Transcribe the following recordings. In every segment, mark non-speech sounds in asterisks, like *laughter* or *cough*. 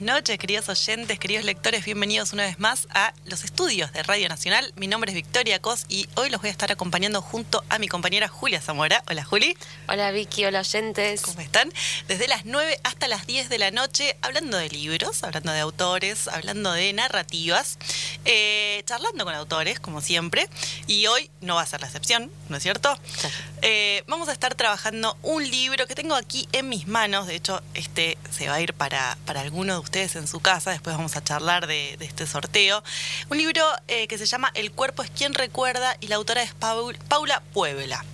buenas noches, queridos oyentes, queridos lectores. Bienvenidos una vez más a los estudios de Radio Nacional. Mi nombre es Victoria Cos y hoy los voy a estar acompañando junto a mi compañera Julia Zamora. Hola, Juli. Hola, Vicky. Hola, oyentes. ¿Cómo están? Desde las 9 hasta las 10 de la noche, hablando de libros, hablando de autores, hablando de narrativas, eh, charlando con autores, como siempre. Y hoy no va a ser la excepción, ¿no es cierto? Eh, vamos a estar trabajando un libro que tengo aquí en mis manos. De hecho, este se va a ir para, para alguno de ustedes en su casa. Después vamos a charlar de, este sorteo. Un libro eh, que se llama El cuerpo es quien recuerda y la autora es Paula Puebla.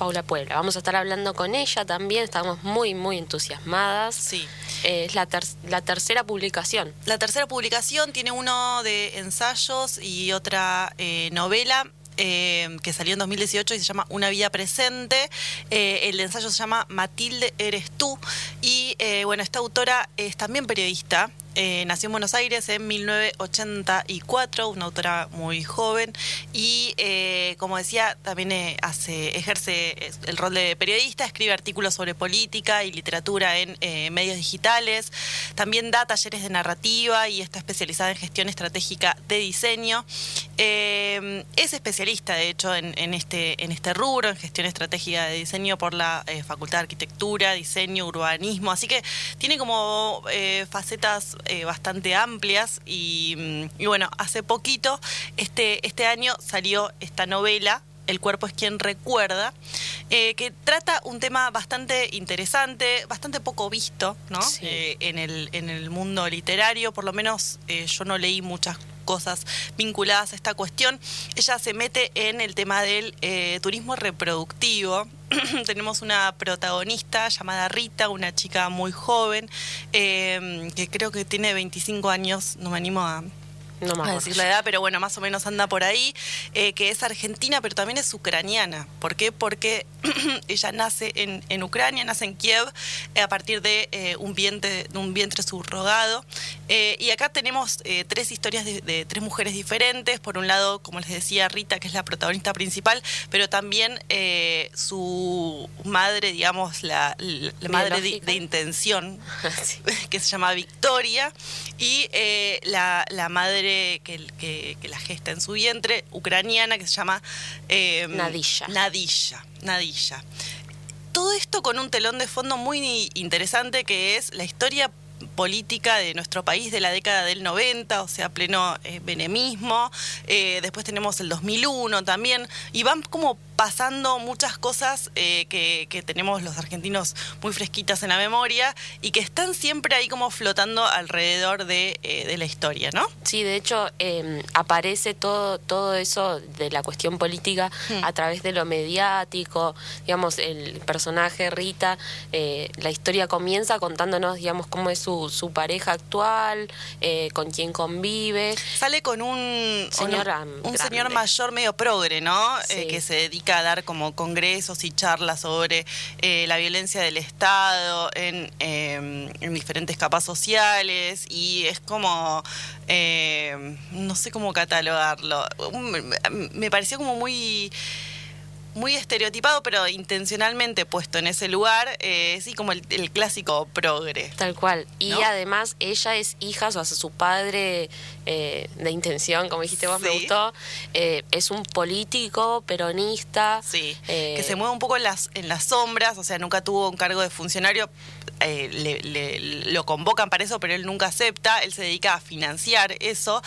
Paula Puebla. Vamos a estar hablando con ella también, estamos muy, muy entusiasmadas. Sí. Eh, es la, la, tercera publicación. La tercera publicación tiene uno de ensayos y otra eh, novela. Que salió en 2018 y se llama Una vida presente. el ensayo se llama Matilde, eres tú. Y bueno, esta autora es también periodista. Eh, nació en Buenos Aires en 1984, una autora muy joven. Y, eh, como decía, también eh, hace, ejerce el rol de periodista, escribe artículos sobre política y literatura en medios digitales, también da talleres de narrativa y está especializada en gestión estratégica de diseño. es especialista, de hecho, en, este, en este rubro, en gestión estratégica de diseño por la Facultad de Arquitectura, Diseño, Urbanismo, así que tiene como facetas eh, bastante amplias y, bueno, hace poquito, este, este año salió esta novela el cuerpo es quien recuerda, eh, que trata un tema bastante interesante, bastante poco visto ¿no? Eh, en, el, en el mundo literario, por lo menos yo no leí muchas cosas vinculadas a esta cuestión. Ella se mete en el tema del turismo reproductivo *clears throat* tenemos una protagonista llamada Rita, una chica muy joven, eh, que creo que tiene 25 años, no me animo a, no me a decir la edad, pero bueno, más o menos anda por ahí, eh, que es argentina, pero también es ucraniana. ¿Por qué? Porque *clears throat* ella nace en, en, Ucrania, nace en Kiev, eh, a partir de, eh, un vientre, un vientre subrogado. y acá tenemos tres historias de, tres mujeres diferentes. Por un lado, como les decía, Rita, que es la protagonista principal, pero también su madre, digamos, la, madre de, intención, *laughs* que se llama Victoria, y la, la madre que, la gesta en su vientre, ucraniana, que se llama eh, Nadilla. Nadilla. Nadilla. Todo esto con un telón de fondo muy interesante que es la historia política de nuestro país de la década del 90, o sea, pleno eh, benemismo. Eh, después tenemos el 2001 también, y van como pasando muchas cosas eh, que, tenemos los argentinos muy fresquitas en la memoria y que están siempre ahí como flotando alrededor de, eh, la historia, ¿no? Sí, de hecho em, aparece todo, todo eso de la cuestión política hmm. a través de lo mediático, digamos, el personaje Rita, eh, la historia comienza contándonos, digamos, cómo es su, su pareja actual, con quién convive. Sale con un señor, un, señor mayor medio progre, ¿no? que se dedica a dar como congresos y charlas sobre eh, la violencia del Estado en, em, en, diferentes capas sociales y es como, em, no sé cómo catalogarlo, me pareció como muy muy estereotipado, pero intencionalmente puesto en ese lugar, eh, sí, como el, clásico progre. Tal cual. Y además ella es hija, o sea, su padre eh, de intención, como dijiste vos, me gustó, eh, es un político peronista. Sí, que se mueve un poco en las, en las sombras, o sea, nunca tuvo un cargo de funcionario, lo convocan para eso, pero él nunca acepta, él se dedica a financiar eso.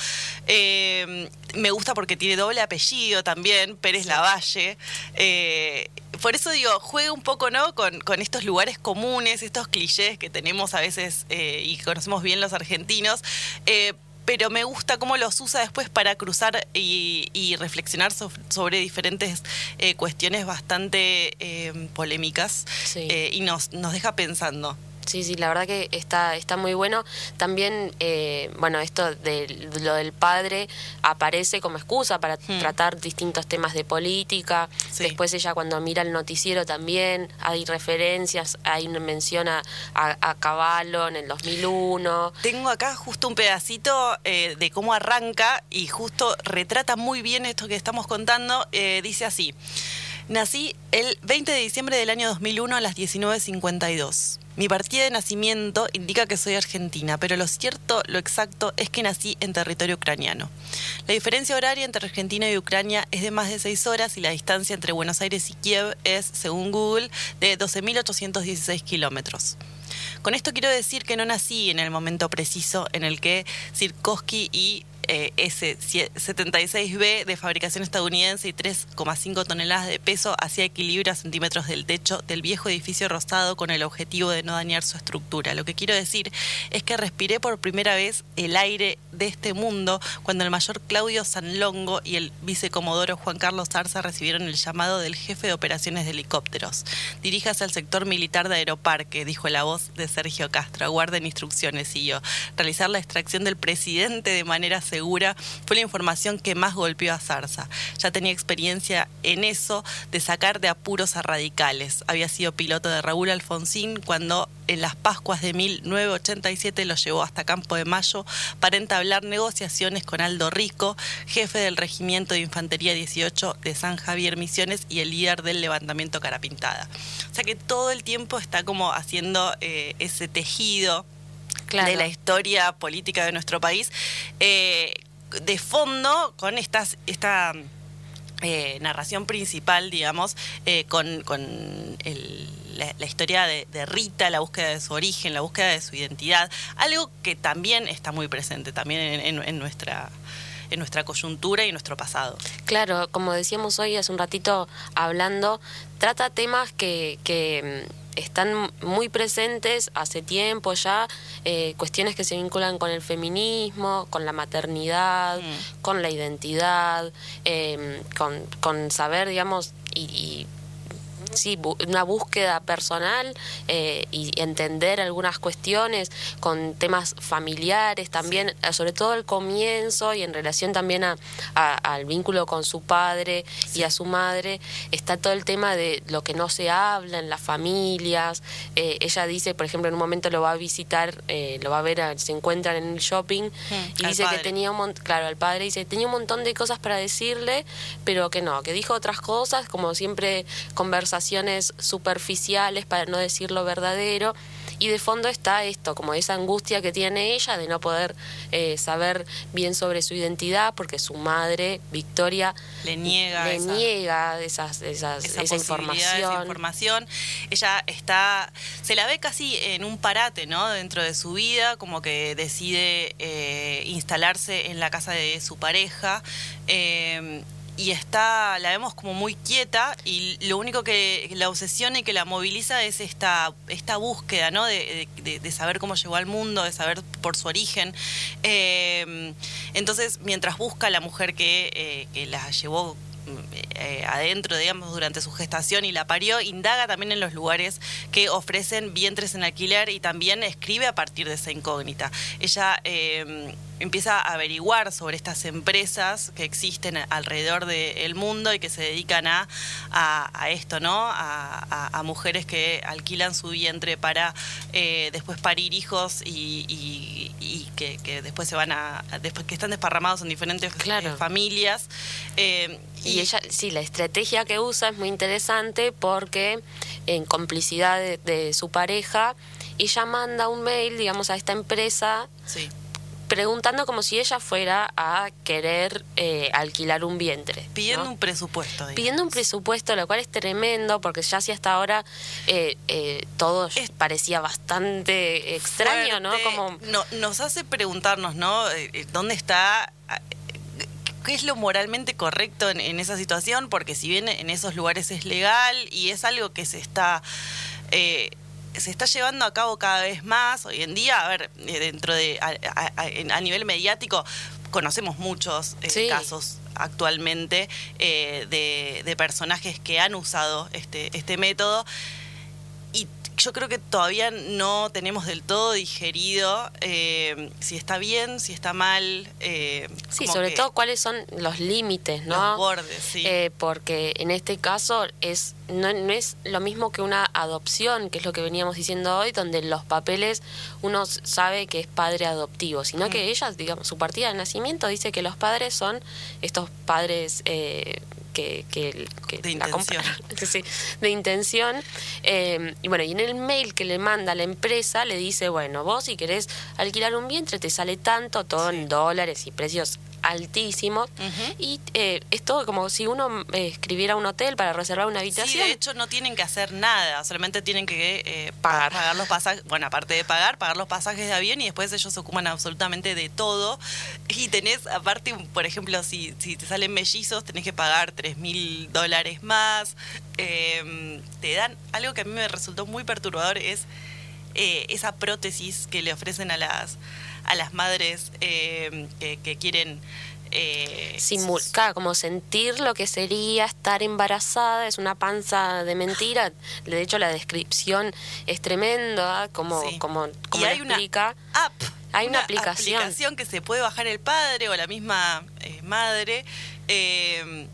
me gusta porque tiene doble apellido también, Pérez Lavalle. Eh, por eso digo, juega un poco ¿no? Con, estos lugares comunes, estos clichés que tenemos a veces eh, y conocemos bien los argentinos. Eh, pero me gusta cómo los usa después para cruzar y, reflexionar sobre diferentes cuestiones bastante polémicas y nos, nos deja pensando. Sí, sí, la verdad que está, está muy bueno. También, eh, bueno, esto de lo del padre aparece como excusa para hmm. tratar distintos temas de política. Después ella cuando mira el noticiero también hay referencias, hay una mención a, a, Caballo en el 2001. Tengo acá justo un pedacito eh, de cómo arranca y justo retrata muy bien esto que estamos contando. Eh, dice así. Nací el 20 de diciembre del año 2001 a las 19.52. Mi partida de nacimiento indica que soy argentina, pero lo cierto, lo exacto, es que nací en territorio ucraniano. La diferencia horaria entre Argentina y Ucrania es de más de 6 horas y la distancia entre Buenos Aires y Kiev es, según Google, de 12.816 kilómetros. Con esto quiero decir que no nací en el momento preciso en el que Sirkowski y eh, S76B de fabricación estadounidense y 3,5 toneladas de peso hacía equilibrio a centímetros del techo del viejo edificio rosado con el objetivo de no dañar su estructura. Lo que quiero decir es que respiré por primera vez el aire de este mundo cuando el mayor Claudio Sanlongo y el vicecomodoro Juan Carlos Zarza recibieron el llamado del jefe de operaciones de helicópteros. Diríjase al sector militar de Aeroparque, dijo la voz de Sergio Castro. Aguarden instrucciones y yo. Realizar la extracción del presidente de manera segura fue la información que más golpeó a Zarza. Ya tenía experiencia en eso de sacar de apuros a radicales. Había sido piloto de Raúl Alfonsín cuando en las Pascuas de 1987 lo llevó hasta Campo de Mayo para entablar negociaciones con Aldo Rico, jefe del Regimiento de Infantería 18 de San Javier Misiones y el líder del levantamiento Carapintada. O sea que todo el tiempo está como haciendo eh, ese tejido de la historia política de nuestro país, eh, de fondo con estas, esta eh, narración principal, digamos, eh, con, la, historia de, Rita, la búsqueda de su origen, la búsqueda de su identidad, algo que también está muy presente también en, nuestra en nuestra coyuntura y nuestro pasado. Claro, como decíamos hoy hace un ratito hablando, trata temas que, que están muy presentes hace tiempo ya, eh, cuestiones que se vinculan con el feminismo, con la maternidad, mm. con la identidad, eh, con, con saber, digamos, y sí, una búsqueda personal eh, y entender algunas cuestiones con temas familiares también, eh, sobre todo el comienzo y en relación también a, al vínculo con su padre y a su madre, está todo el tema de lo que no se habla en las familias. Eh, ella dice, por ejemplo, en un momento lo va a visitar, lo va a ver, se encuentran en el shopping y dice que tenía un montón, claro, el padre dice, tenía un montón de cosas para decirle, pero que no, que dijo otras cosas, como siempre conversaciones superficiales, para no decir lo verdadero, y de fondo está esto, como esa angustia que tiene ella de no poder eh, saber bien sobre su identidad, porque su madre, Victoria, le niega, le niega esas, esas, esa, información. información. Ella está, se la ve casi en un parate, ¿no? Dentro de su vida, como que decide eh, instalarse en la casa de su pareja. Eh, y está, la vemos como muy quieta y lo único que la obsesiona y que la moviliza es esta, esta búsqueda, ¿no? De, saber cómo llegó al mundo, de saber por su origen. Eh, entonces, mientras busca a la mujer que, eh, que la llevó eh, adentro, digamos, durante su gestación y la parió, indaga también en los lugares que ofrecen vientres en alquiler y también escribe a partir de esa incógnita. Ella eh, empieza a averiguar sobre estas empresas que existen alrededor del mundo y que se dedican a, a, esto, ¿no? A, mujeres que alquilan su vientre para eh, después parir hijos y, que, después se van a, después que están desparramados en diferentes familias. Y, ella, sí, la estrategia que usa es muy interesante porque en complicidad de, su pareja, ella manda un mail, digamos, a esta empresa preguntando como si ella fuera a querer eh, alquilar un vientre. Pidiendo un presupuesto. Pidiendo un presupuesto, lo cual es tremendo, porque ya si hasta ahora eh, eh, todo parecía bastante extraño, ¿no? Como... No, nos hace preguntarnos, ¿no? ¿Dónde está qué es lo moralmente correcto en, esa situación, porque si bien en esos lugares es legal y es algo que se está... Eh, se está llevando a cabo cada vez más hoy en día, a ver, eh, dentro de, a, nivel mediático, conocemos muchos eh, casos actualmente de, de, personajes que han usado este, este método yo creo que todavía no tenemos del todo digerido eh, si está bien, si está mal. Eh, sí, sobre todo cuáles son los límites, ¿no? Los bordes, sí. Eh, porque en este caso es no, es lo mismo que una adopción, que es lo que veníamos diciendo hoy, donde los papeles uno sabe que es padre adoptivo, sino que mm. ella, digamos, su partida de nacimiento dice que los padres son estos padres que, que, de la intención. *laughs* sí, de intención. Eh, y bueno, y en el mail que le manda la empresa le dice, bueno, vos si querés alquilar un vientre te sale tanto, todo en dólares y precios altísimo y eh, es todo como si uno eh, escribiera un hotel para reservar una habitación. Sí, de hecho no tienen que hacer nada, solamente tienen que eh, pagar. pagar los pasajes, bueno, aparte de pagar, pagar los pasajes de avión y después ellos se ocupan absolutamente de todo. Y tenés, aparte, por ejemplo, si, si te salen mellizos, tenés que pagar tres mil dólares más. Em, te dan algo que a mí me resultó muy perturbador, es esa prótesis que le ofrecen a las a las madres eh, que, quieren... Eh, Simulcar, como sentir lo que sería estar embarazada, es una panza de mentira. De hecho, la descripción es tremenda, como, como, como hay una app. Hay una, aplicación. que se puede bajar el padre o la misma eh, madre eh,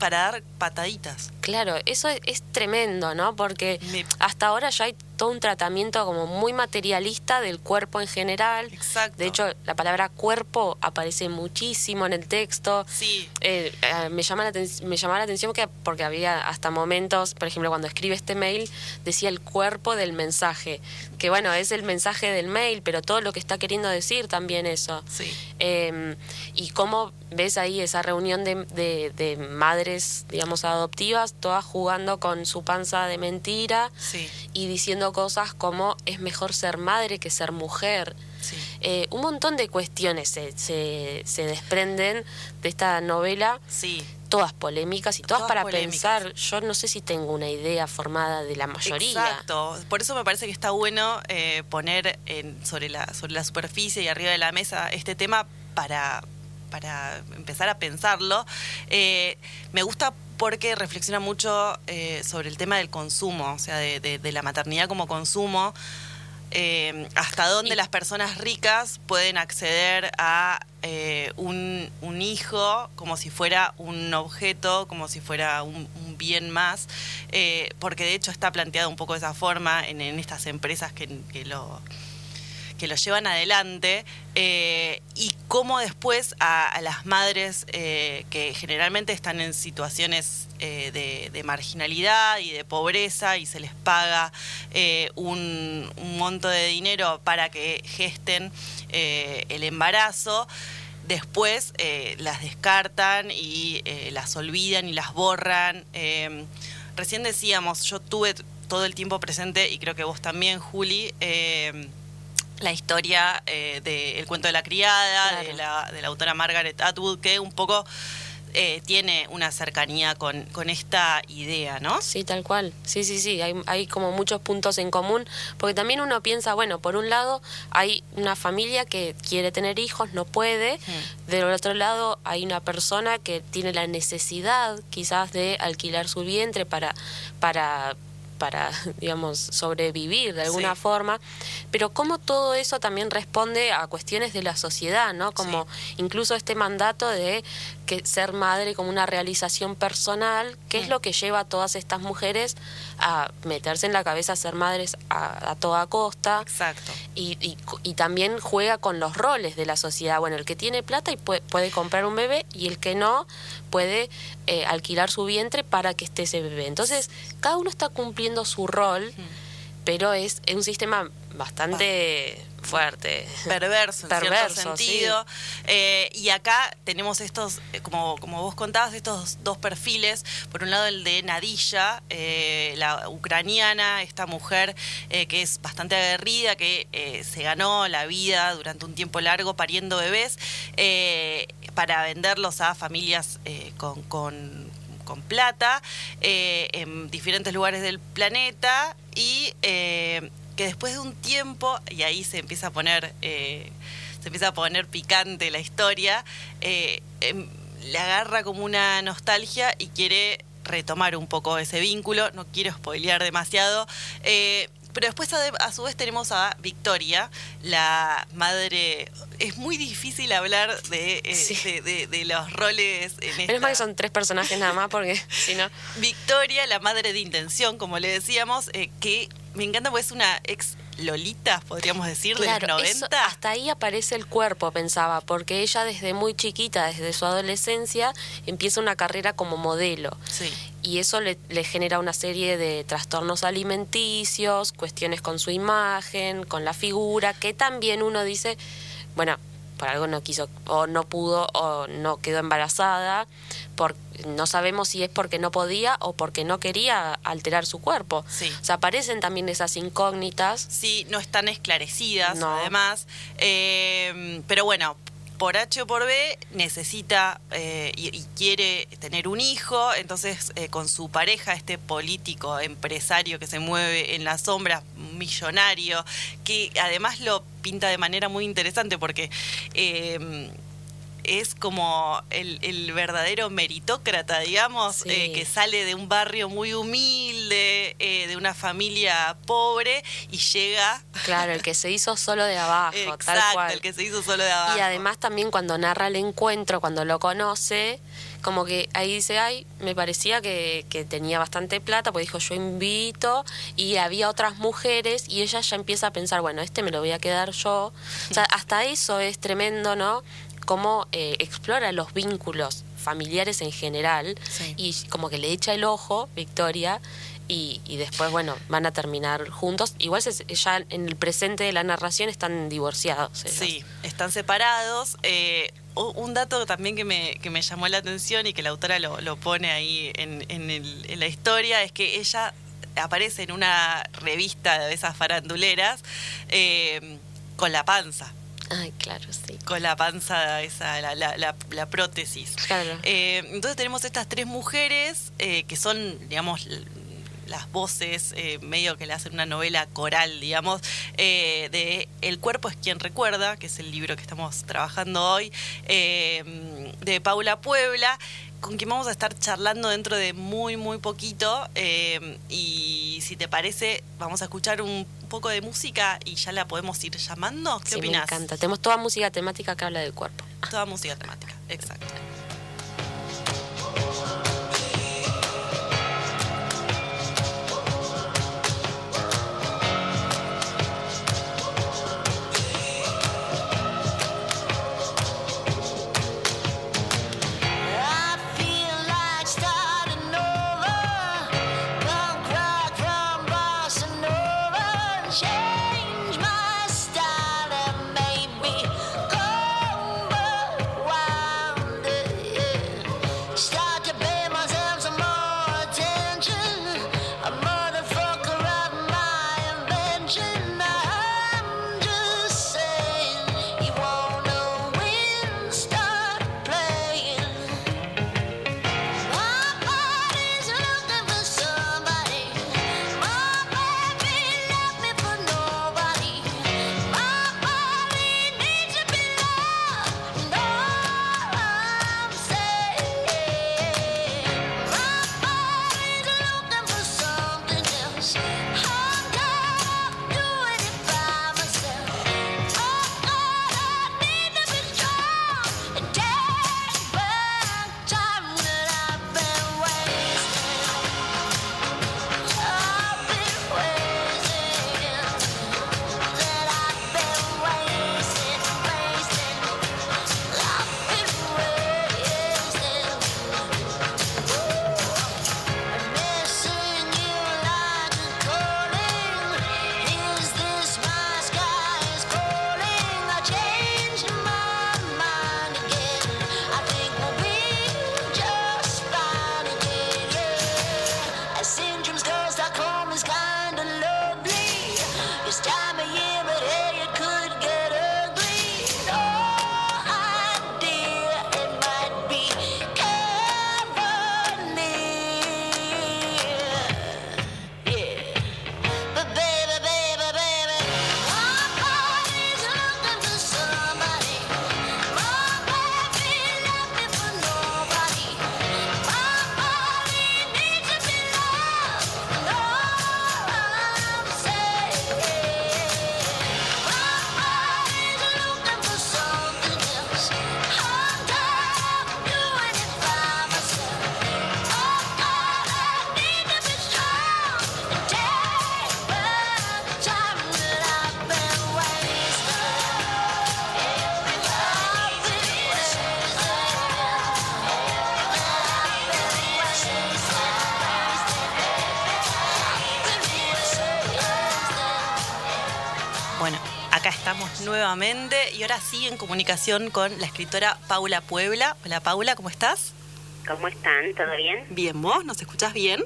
para dar pataditas. Claro, eso es, tremendo, ¿no? Porque hasta ahora ya hay todo un tratamiento como muy materialista del cuerpo en general. Exacto. De hecho, la palabra cuerpo aparece muchísimo en el texto. Sí. Eh, eh, me, llama la me llamaba la atención que, porque había hasta momentos, por ejemplo, cuando escribe este mail, decía el cuerpo del mensaje. Que bueno, es el mensaje del mail, pero todo lo que está queriendo decir también eso. Sí. Em, y cómo ves ahí esa reunión de, de, de madres, digamos, adoptivas todas jugando con su panza de mentira y diciendo cosas como es mejor ser madre que ser mujer. Eh, un montón de cuestiones se, se, desprenden de esta novela. Sí. Todas polémicas y todas, para pensar. Yo no sé si tengo una idea formada de la mayoría. Exacto. Por eso me parece que está bueno eh, poner en, sobre, la, sobre la superficie y arriba de la mesa este tema para, para empezar a pensarlo. Eh, me gusta porque reflexiona mucho eh, sobre el tema del consumo, o sea, de, la maternidad como consumo, eh, hasta dónde las personas ricas pueden acceder a eh, un, hijo como si fuera un objeto, como si fuera un, bien más, porque de hecho está planteado un poco de esa forma en, estas empresas que lo que lo llevan adelante eh, y cómo después a, las madres eh, que generalmente están en situaciones eh, de, marginalidad y de pobreza y se les paga un, monto de dinero para que gesten el embarazo, después las descartan y las olvidan y las borran. recién decíamos, yo tuve todo el tiempo presente y creo que vos también, Juli, la historia eh, del cuento de la criada, de, la, de, la, autora Margaret Atwood, que un poco eh, tiene una cercanía con, con, esta idea, ¿no? Sí, tal cual. Sí, sí, sí. Hay, hay como muchos puntos en común, porque también uno piensa, bueno, por un lado hay una familia que quiere tener hijos, no puede. Hmm. Del otro lado hay una persona que tiene la necesidad quizás de alquilar su vientre para, para para, *laughs* digamos, sobrevivir de alguna forma, pero cómo todo eso también responde a cuestiones de la sociedad, ¿no? Como incluso este mandato de que ser madre como una realización personal, que es lo que lleva a todas estas mujeres a meterse en la cabeza a ser madres a, toda costa. Exacto. Y, y, también juega con los roles de la sociedad. Bueno, el que tiene plata y puede, puede comprar un bebé y el que no puede eh, alquilar su vientre para que esté ese bebé. Entonces, cada uno está cumpliendo su rol, mm. pero es, es un sistema bastante fuerte. Perverso, en cierto sentido. Eh, y acá tenemos estos, eh, como, como vos contabas, estos dos perfiles. Por un lado el de Nadilla, eh, la ucraniana, esta mujer que es bastante aguerrida, que se ganó la vida durante un tiempo largo pariendo bebés para venderlos a familias con, con con plata en diferentes lugares del planeta y que después de un tiempo, y ahí se empieza a poner, eh, se empieza a poner picante la historia, eh, em, le agarra como una nostalgia y quiere retomar un poco ese vínculo, no quiero spoilear demasiado, eh, pero después a, su vez tenemos a Victoria, la madre. Es muy difícil hablar de, *laughs* de, los roles en Menos mal que son tres personajes nada más, porque *laughs* si no. Victoria, la madre de intención, como le decíamos, que me encanta porque es una ex Lolita, podríamos decir, de los 90. hasta ahí aparece el cuerpo, pensaba, porque ella desde muy chiquita, desde su adolescencia, empieza una carrera como modelo. Sí. Y eso le, le genera una serie de trastornos alimenticios, cuestiones con su imagen, con la figura, que también uno dice, bueno, por algo no quiso o no pudo o no quedó embarazada, por, no sabemos si es porque no podía o porque no quería alterar su cuerpo. Sí. O sea, aparecen también esas incógnitas. Sí, no están esclarecidas, además. Eh, pero bueno, por H o por B necesita eh, y, quiere tener un hijo, entonces eh, con su pareja, este político, empresario que se mueve en las sombras, millonario, que además lo pinta de manera muy interesante porque... Eh, es como el, verdadero meritócrata, digamos, eh, que sale de un barrio muy humilde, eh, de una familia pobre y llega... Claro, el que se hizo solo de abajo, Exacto, tal cual. el que se hizo solo de abajo. Y además también cuando narra el encuentro, cuando lo conoce, como que ahí dice, ay, me parecía que, que, tenía bastante plata, pues dijo, yo invito, y había otras mujeres, y ella ya empieza a pensar, bueno, este me lo voy a quedar yo. O sea, hasta eso es tremendo, ¿no? Cómo eh, explora los vínculos familiares en general y como que le echa el ojo, Victoria, y, después, bueno, van a terminar juntos. Igual ya en el presente de la narración están divorciados. Sí, están separados. Eh, un dato también que me, que me llamó la atención y que la autora lo, lo pone ahí en, en, la historia es que ella aparece en una revista de esas faranduleras eh, con la panza. Ay, claro, sí. Con la panza, esa, la, la, la, prótesis. Claro. Eh, entonces tenemos estas tres mujeres eh, que son, digamos, las voces, eh, medio que le hacen una novela coral, digamos, de El cuerpo es quien recuerda, que es el libro que estamos trabajando hoy, de Paula Puebla, con quien vamos a estar charlando dentro de muy, muy poquito. y si te parece, vamos a escuchar un poco de música y ya la podemos ir llamando. ¿Qué sí, opinas? Me encanta. Tenemos toda música temática que habla del cuerpo. Toda música temática, exacto. Acá estamos nuevamente y ahora sí en comunicación con la escritora Paula Puebla. Hola Paula, ¿cómo estás? ¿Cómo están? ¿Todo bien? Bien, ¿vos? ¿Nos escuchás bien?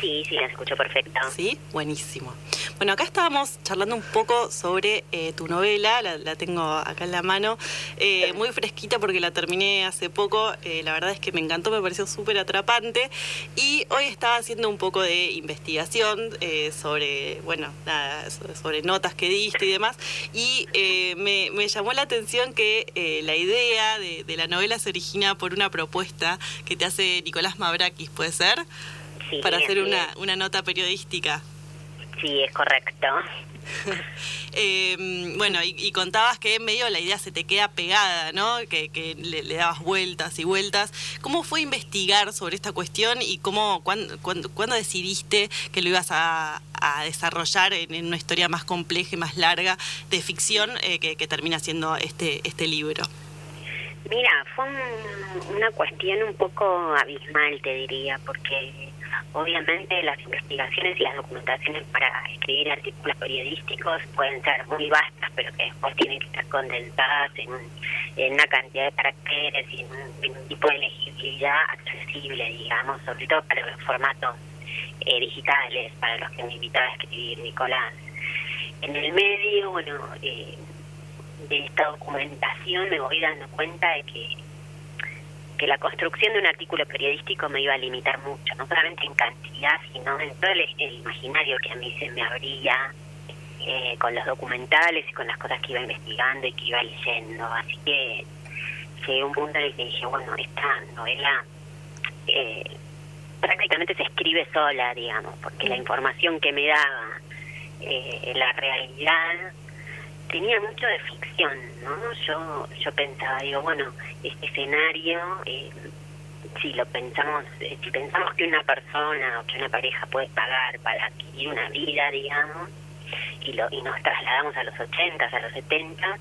Sí, sí, las escucho perfecto. Sí, buenísimo. Bueno, acá estábamos charlando un poco sobre eh, tu novela, la, tengo acá en la mano, eh, muy fresquita porque la terminé hace poco, eh, la verdad es que me encantó, me pareció súper atrapante y hoy estaba haciendo un poco de investigación sobre, bueno, nada, sobre notas que diste y demás y me, llamó la atención que la idea de, de la novela se origina por una propuesta que te hace Nicolás Mavrakis, ¿puede ser? para hacer una, una nota periodística. Sí, es correcto. *laughs* eh, bueno, y, contabas que en medio la idea se te queda pegada, ¿no? Que, que le, dabas vueltas y vueltas. ¿Cómo fue investigar sobre esta cuestión y cómo, cuándo, cuándo, decidiste que lo ibas a, a desarrollar en, una historia más compleja y más larga de ficción eh, que, que, termina siendo este, este libro? Mira, fue una cuestión un poco abismal, te diría, porque Obviamente las investigaciones y las documentaciones para escribir artículos periodísticos pueden ser muy vastas, pero que después tienen que estar condensadas en, una cantidad de caracteres y en un, tipo de legibilidad accesible, digamos, sobre todo para los formatos eh, digitales, para los que me invitaba a escribir Nicolás. En el medio, bueno, eh, de esta documentación me voy dando cuenta de que que la construcción de un artículo periodístico me iba a limitar mucho, no solamente en cantidad, sino en todo el, imaginario que a mí se me abría eh, con los documentales y con las cosas que iba investigando y que iba leyendo. Así que llegué a un punto en el que dije, bueno, esta novela eh, prácticamente se escribe sola, digamos, porque la información que me daba eh, la realidad tenía mucho de ficción, ¿no? Yo, yo pensaba, digo, bueno, este escenario, eh, si lo pensamos, eh, si pensamos que una persona o que una pareja puede pagar para adquirir una vida, digamos, y, lo, y nos trasladamos a los 80, a los 70,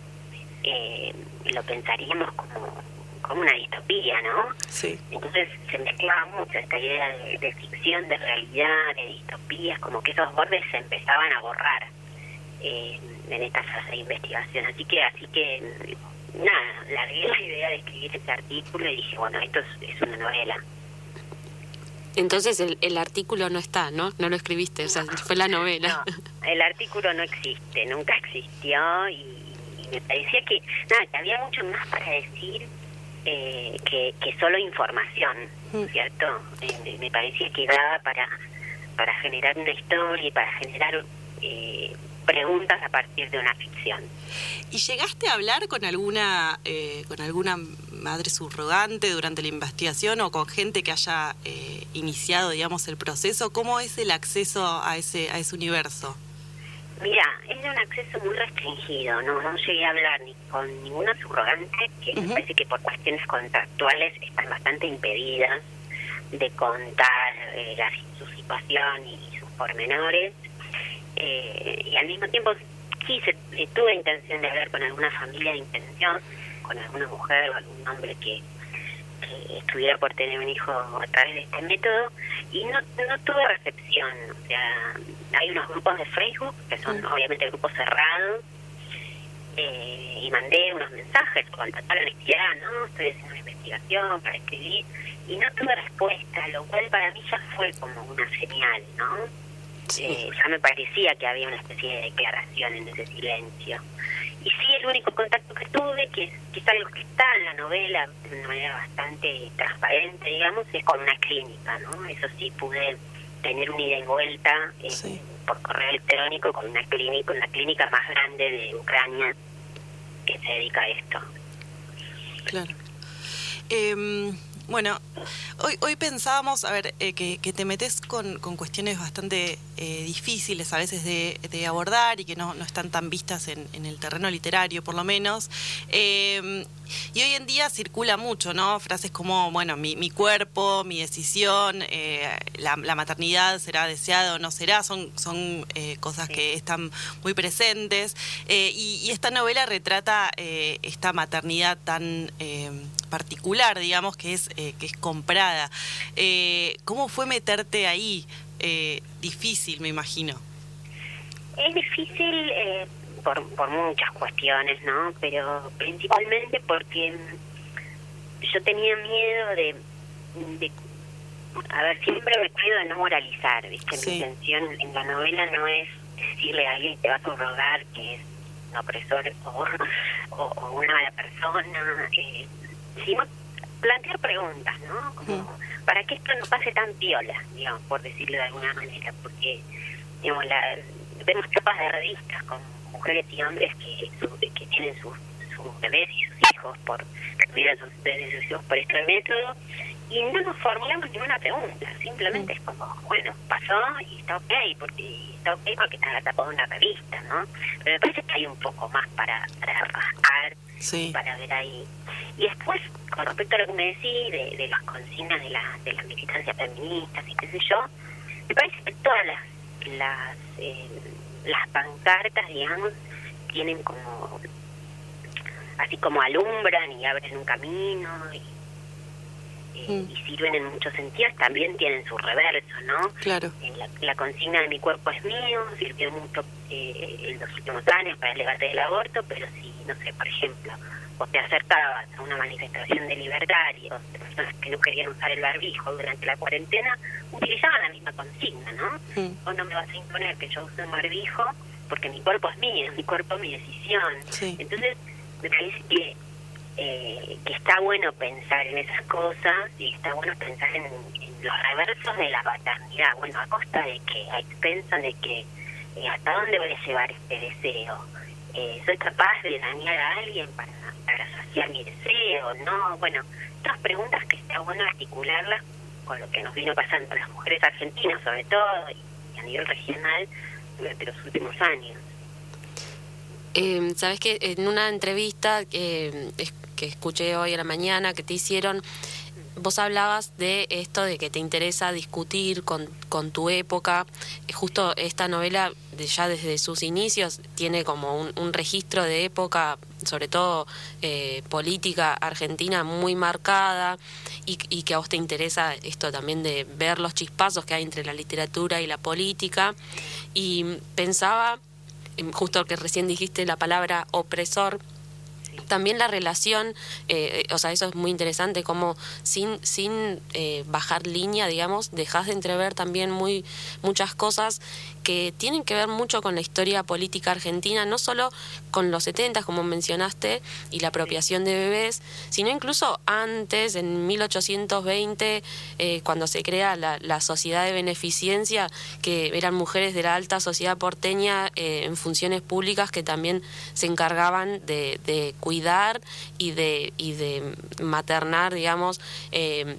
eh, lo pensaríamos como, como una distopía, ¿no? Sí. Entonces se mezclaba mucho esta idea de, de ficción, de realidad, de distopías, como que esos bordes se empezaban a borrar. Eh, en esta fase de investigación. Así que, así que nada, largué la idea de escribir ese artículo y dije, bueno, esto es, una novela. Entonces el, el, artículo no está, ¿no? No lo escribiste, o sea, fue la novela. No, el artículo no existe, nunca existió y, me parecía que, nada, que había mucho más para decir eh, que, que solo información, mm. ¿cierto? Eh, me parecía que daba para, para generar una historia y para generar eh, preguntas a partir de una ficción. ¿Y llegaste a hablar con alguna eh, con alguna madre subrogante durante la investigación o con gente que haya eh, iniciado, digamos, el proceso? ¿Cómo es el acceso a ese a ese universo? Mira, es un acceso muy restringido, no, no llegué a hablar ni con ninguna subrogante, que me parece que por cuestiones contractuales están bastante impedidas de contar eh, su situación y sus pormenores eh, y al mismo tiempo sí se, tuve intención de hablar con alguna familia de intención, con alguna mujer o algún hombre que, estuviera por tener un hijo a través de este método y no, no tuve recepción. O sea, hay unos grupos de Facebook que son obviamente grupos cerrados eh, y mandé unos mensajes con total honestidad, ¿no? Estoy haciendo una investigación para escribir y no tuve respuesta, lo cual para mí ya fue como una señal, ¿no? Eh, ya me parecía que había una especie de declaración en ese silencio. Y sí, el único contacto que tuve, que es, que algo que está en la novela de una manera bastante transparente, digamos, es con una clínica, ¿no? Eso sí, pude tener una ida y vuelta eh, por correo electrónico con una clínica, una clínica más grande de Ucrania que se dedica a esto. Claro. Eh, bueno, hoy, hoy pensábamos, a ver, eh, que, te metes con, cuestiones bastante eh, difíciles a veces de, abordar y que no, están tan vistas en, el terreno literario, por lo menos. Eh, y hoy en día circula mucho, ¿no? Frases como, bueno, mi, cuerpo, mi decisión, la, maternidad será deseada o no será, son, son cosas que están muy presentes. Y, y, esta novela retrata esta maternidad tan particular, digamos, que es, eh, que es comprada. Eh, ¿Cómo fue meterte ahí? Eh, difícil, me imagino. Es difícil por, por muchas cuestiones, ¿no? Pero principalmente porque yo tenía miedo de, de a ver, siempre me cuido de no moralizar, ¿viste? Mi intención en la novela no es decirle a alguien que va a subrogar que es un opresor o, o, una mala persona, eh, sino plantear preguntas, ¿no? Como, para que esto no pase tan piola, digamos, por decirlo de alguna manera, porque, digamos, la, vemos capas de revistas con mujeres y hombres que, que tienen sus, sus bebés y sus hijos por, que sus bebés y sus hijos por este método, y no nos formulamos ninguna pregunta, simplemente es como, bueno, pasó y está ok, porque está ok porque está la tapa de una revista, ¿no? Pero me parece que hay un poco más para, para para ver ahí. Y después, con respecto a lo que me decís de, de las consignas de la, de las militancias feministas y qué sé yo, me parece que todas las, las, eh, las pancartas, digamos, tienen como, así como alumbran y abren un camino y Mm. y sirven en muchos sentidos, también tienen su reverso, ¿no? Claro. Eh, la, consigna de mi cuerpo es mío sirvió mucho eh, en los últimos años para el debate del aborto, pero si, no sé, por ejemplo, vos te acercabas a una manifestación de libertarios, de personas que no querían usar el barbijo durante la cuarentena, utilizaban la misma consigna, ¿no? Mm. Vos no me vas a imponer que yo use un barbijo porque mi cuerpo es mío, mi cuerpo es mi decisión. Entonces, me parece que eh, que está bueno pensar en esas cosas y está bueno pensar en, los reversos de la paternidad, bueno, a costa de que, a expensas de que eh, hasta dónde voy a llevar este deseo. Eh, ¿Soy capaz de dañar a alguien para, para saciar mi deseo? No, bueno, estas preguntas que está bueno articularlas con lo que nos vino pasando a las mujeres argentinas sobre todo y a nivel regional durante los últimos años. Eh, Sabes que en una entrevista que que escuché hoy a la mañana que te hicieron, vos hablabas de esto de que te interesa discutir con, con tu época. Justo esta novela, de ya desde sus inicios, tiene como un, registro de época, sobre todo eh, política argentina, muy marcada y, y, que a vos te interesa esto también de ver los chispazos que hay entre la literatura y la política. Y pensaba, justo que recién dijiste la palabra opresor, también la relación, eh, o sea, eso es muy interesante, como sin, sin eh, bajar línea, digamos, dejas de entrever también muy, muchas cosas que tienen que ver mucho con la historia política argentina, no solo con los 70, como mencionaste, y la apropiación de bebés, sino incluso antes, en 1820, eh, cuando se crea la, la, sociedad de beneficencia, que eran mujeres de la alta sociedad porteña eh, en funciones públicas que también se encargaban de, de cuidar y de, y de maternar, digamos, eh,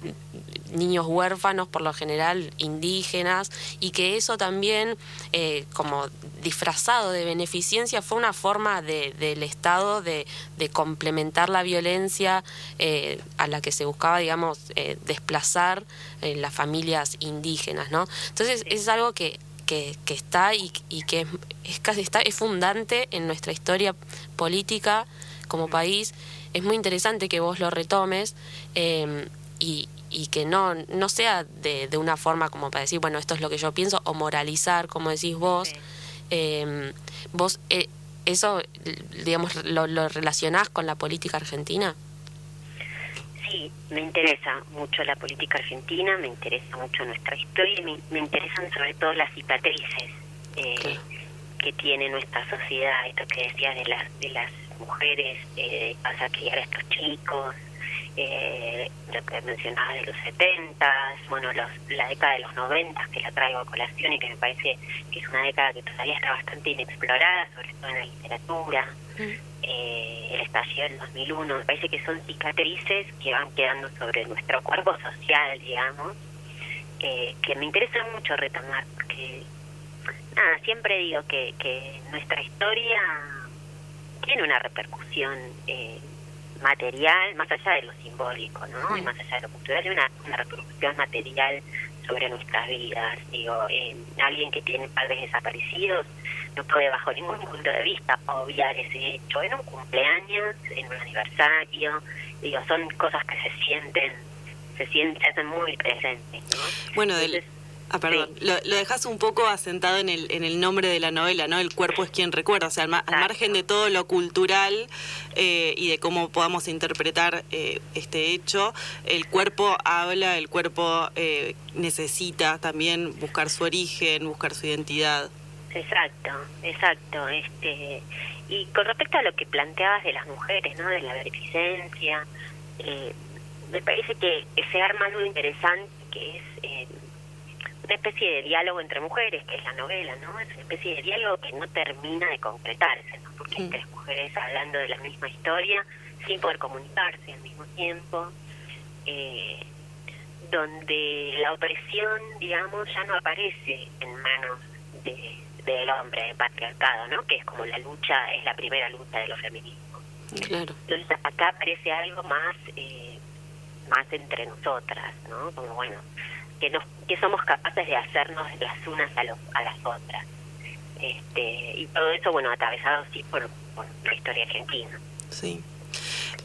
niños huérfanos, por lo general indígenas, y que eso también, eh, como disfrazado de beneficencia, fue una forma de, del Estado de, de, complementar la violencia eh, a la que se buscaba, digamos, eh, desplazar las familias indígenas, ¿no? Entonces es algo que que, que, está y, y que es, casi está, es fundante en nuestra historia política como país. Es muy interesante que vos lo retomes y, y que no, no sea de, de, una forma como para decir, bueno, esto es lo que yo pienso, o moralizar, como decís vos. Eh, ¿Vos eh, eso, digamos, lo, lo relacionás con la política argentina? Sí, me interesa mucho la política argentina, me interesa mucho nuestra historia y me, interesan sobre todo las cicatrices eh, que tiene nuestra sociedad, esto que decías de las, de las mujeres, eh, a criar a estos chicos, eh, lo que mencionaba de los 70, bueno, los, la década de los 90 que la traigo a colación y que me parece que es una década que todavía está bastante inexplorada, sobre todo en la literatura, mm. eh, el estallido del 2001, me parece que son cicatrices que van quedando sobre nuestro cuerpo social, digamos, eh, que me interesa mucho retomar, porque, nada, siempre digo que, que nuestra historia tiene una repercusión eh, material, más allá de lo simbólico, ¿no? Y más allá de lo cultural, hay una, una repercusión material sobre nuestras vidas. Digo, eh, alguien que tiene padres desaparecidos no puede bajo ningún punto de vista obviar ese hecho en un cumpleaños, en un aniversario. Digo, son cosas que se sienten, se sienten, se hacen muy presentes, ¿no? Bueno, del Ah, perdón. Lo, lo dejas un poco asentado en el, en el nombre de la novela, ¿no? El cuerpo es quien recuerda. O sea, al, margen de todo lo cultural eh, y de cómo podamos interpretar eh, este hecho, el cuerpo habla, el cuerpo eh, necesita también buscar su origen, buscar su identidad. Exacto, exacto. Este y con respecto a lo que planteabas de las mujeres, ¿no? De la beneficencia, me parece que se arma algo interesante que es una especie de diálogo entre mujeres, que es la novela, ¿no? Es una especie de diálogo que no termina de concretarse, ¿no? Porque hay tres mujeres hablando de la misma historia sin poder comunicarse al mismo tiempo, eh, donde la opresión, digamos, ya no aparece en manos de, del hombre, del patriarcado, ¿no? Que es como la lucha, es la primera lucha de los feminismos. Claro. Entonces acá aparece algo más, eh, más entre nosotras, ¿no? Como bueno, que, nos, que somos capaces de hacernos las unas a, los, a las otras. Este, y todo eso, bueno, atravesado sí por, por la historia argentina. Sí.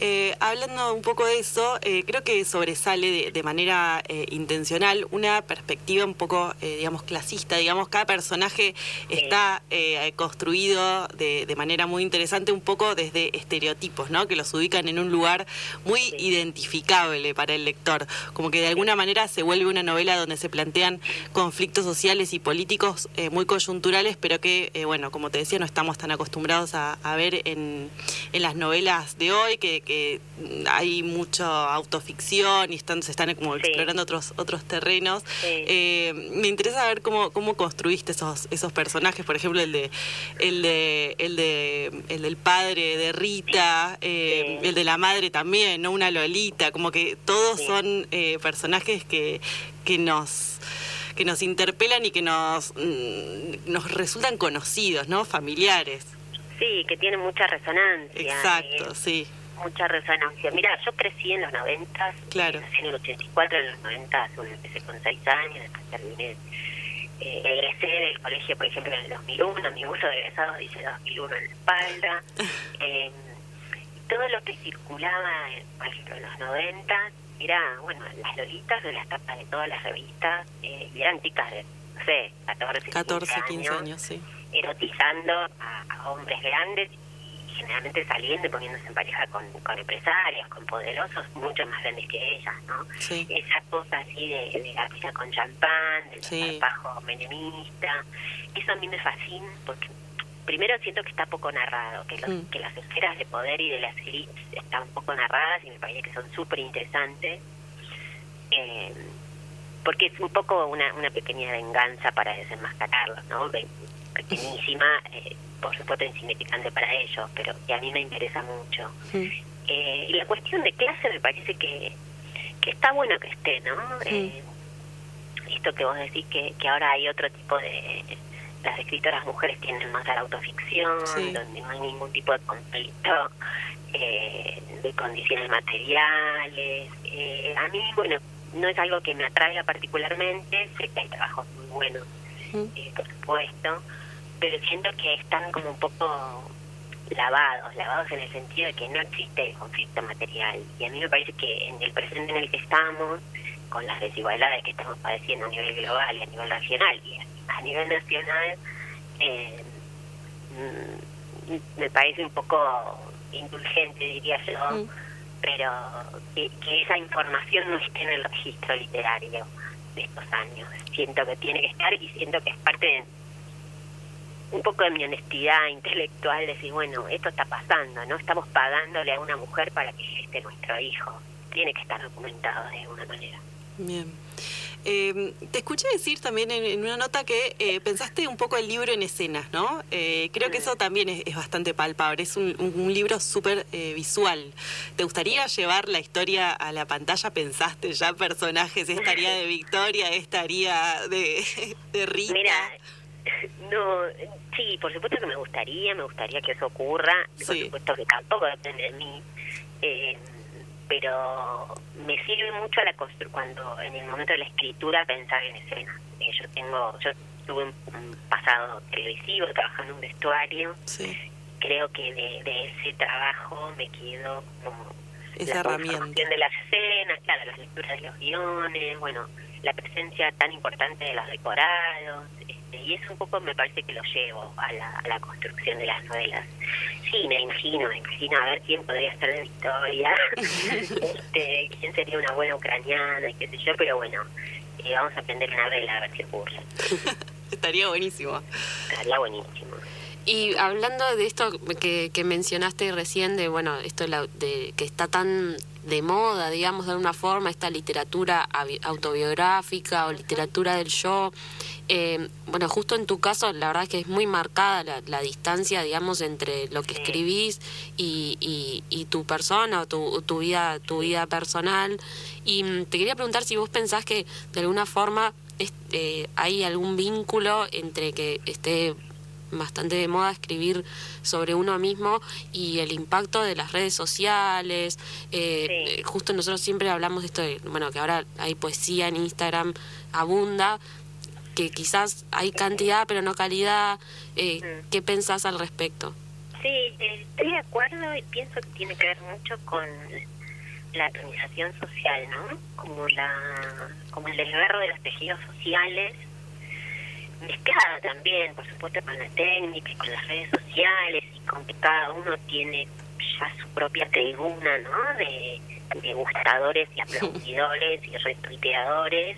Eh, hablando un poco de eso, eh, creo que sobresale de, manera eh, intencional una perspectiva un poco, digamos, clasista. Digamos, cada personaje está construido de, manera muy interesante, un poco desde estereotipos, ¿no? Que los ubican en un lugar muy identificable para el lector. Como que de alguna manera se vuelve una novela donde se plantean conflictos sociales y políticos muy coyunturales, pero que, bueno, como te decía, no estamos tan acostumbrados a, ver en, en las novelas de hoy, que que hay mucha autoficción y están, se están como explorando otros otros terrenos. Eh, me interesa ver cómo, cómo construiste esos esos personajes, por ejemplo el de el de el de el del padre de Rita, eh, el de la madre también, no una Lolita, como que todos son eh, personajes que que nos que nos interpelan y que nos mm, nos resultan conocidos, ¿no? Familiares. Sí, que tienen mucha resonancia. Exacto, sí mucha resonancia. Mira, yo crecí en los 90, claro. nací en el 84, en los 90, empecé con 6 años, después terminé, eh, egresé del colegio, por ejemplo, en el 2001, mi uso de egresado dice 2001 en la espalda. *laughs* eh, todo lo que circulaba, por ejemplo, en los 90, era, bueno, las lolitas de las tapas de todas las revistas, eh, y eran chicas de, no sé, 14, 14 15 años, sí. erotizando a, a hombres grandes generalmente saliendo y poniéndose en pareja con, empresarios, con poderosos, mucho más grandes que ellas, ¿no? Esa cosa así de, la pizza con champán, del sí. menemista, eso a mí me fascina porque primero siento que está poco narrado, que, mm. que las esferas de poder y de las élites están poco narradas y me parece que son súper interesantes. Eh, porque es un poco una, una pequeña venganza para desenmascararlos, ¿no? Pequeñísima, eh, por supuesto insignificante para ellos, pero que a mí me interesa mucho. Eh, y la cuestión de clase me parece que, que está bueno que esté, ¿no? Eh, esto que vos decís que, que ahora hay otro tipo de... Las escritoras mujeres tienen más a la autoficción, donde no hay ningún tipo de conflicto eh, de condiciones materiales. a mí, bueno, no es algo que me atraiga particularmente, sé que hay trabajos muy buenos, por supuesto, pero siento que están como un poco lavados, lavados en el sentido de que no existe conflicto material. Y a mí me parece que en el presente en el que estamos, con las desigualdades que estamos padeciendo a nivel global y a nivel regional y a nivel nacional, eh, mm, me parece un poco indulgente, diría yo, mm. pero que, que, esa información no esté en el registro literario de estos años. Siento que tiene que estar y siento que es parte de un poco de mi honestidad intelectual, decir, bueno, esto está pasando, ¿no? Estamos pagándole a una mujer para que geste nuestro hijo. Tiene que estar documentado de alguna manera. Bien. Eh, te escuché decir también en, una nota que eh, pensaste un poco el libro en escenas, ¿no? Eh, creo que eso también es, bastante palpable, es un, libro súper visual. ¿Te gustaría llevar la historia a la pantalla? ¿Pensaste ya personajes? ¿Estaría de *laughs* Victoria? ¿Estaría de, *laughs* de Rita? Mira, no, sí, por supuesto que me gustaría, me gustaría que eso ocurra, por supuesto que tampoco depende de mí, eh, pero me sirve mucho a la cuando en el momento de la escritura pensar en escena. Eh, yo tengo, yo tuve un, pasado televisivo trabajando en un vestuario, creo que de, ese trabajo me quedo como esa la herramienta. de las escenas, claro, las lecturas de los guiones, bueno, la presencia tan importante de los decorados, y eso un poco me parece que lo llevo a la, a la construcción de las novelas. Sí, me imagino, me imagino a ver quién podría estar de Victoria, *laughs* este, quién sería una buena ucraniana y qué sé yo, pero bueno, eh, vamos a aprender una vela a ver qué ocurre. *laughs* Estaría buenísimo. Estaría buenísimo. Y hablando de esto que, que mencionaste recién, de bueno, esto de, que está tan de moda, digamos, de alguna forma, esta literatura autobiográfica o literatura del yo. Eh, bueno, justo en tu caso, la verdad es que es muy marcada la, distancia, digamos, entre lo que escribís y, y, tu persona o tu, tu, vida, tu vida personal. Y mm, te quería preguntar si vos pensás que de alguna forma este, hay algún vínculo entre que esté bastante de moda escribir sobre uno mismo y el impacto de las redes sociales. Eh, justo nosotros siempre hablamos de esto, de, bueno, que ahora hay poesía en Instagram, abunda, que quizás hay cantidad pero no calidad. Eh, mm. ¿Qué pensás al respecto? Sí, eh, estoy de acuerdo y pienso que tiene que ver mucho con la organización social, ¿no? Como la como el desgarro de los tejidos sociales mezclada también, por supuesto, con la técnica y con las redes sociales y con que cada uno tiene ya su propia tribuna, ¿no? De, gustadores y aplaudidores y retuiteadores.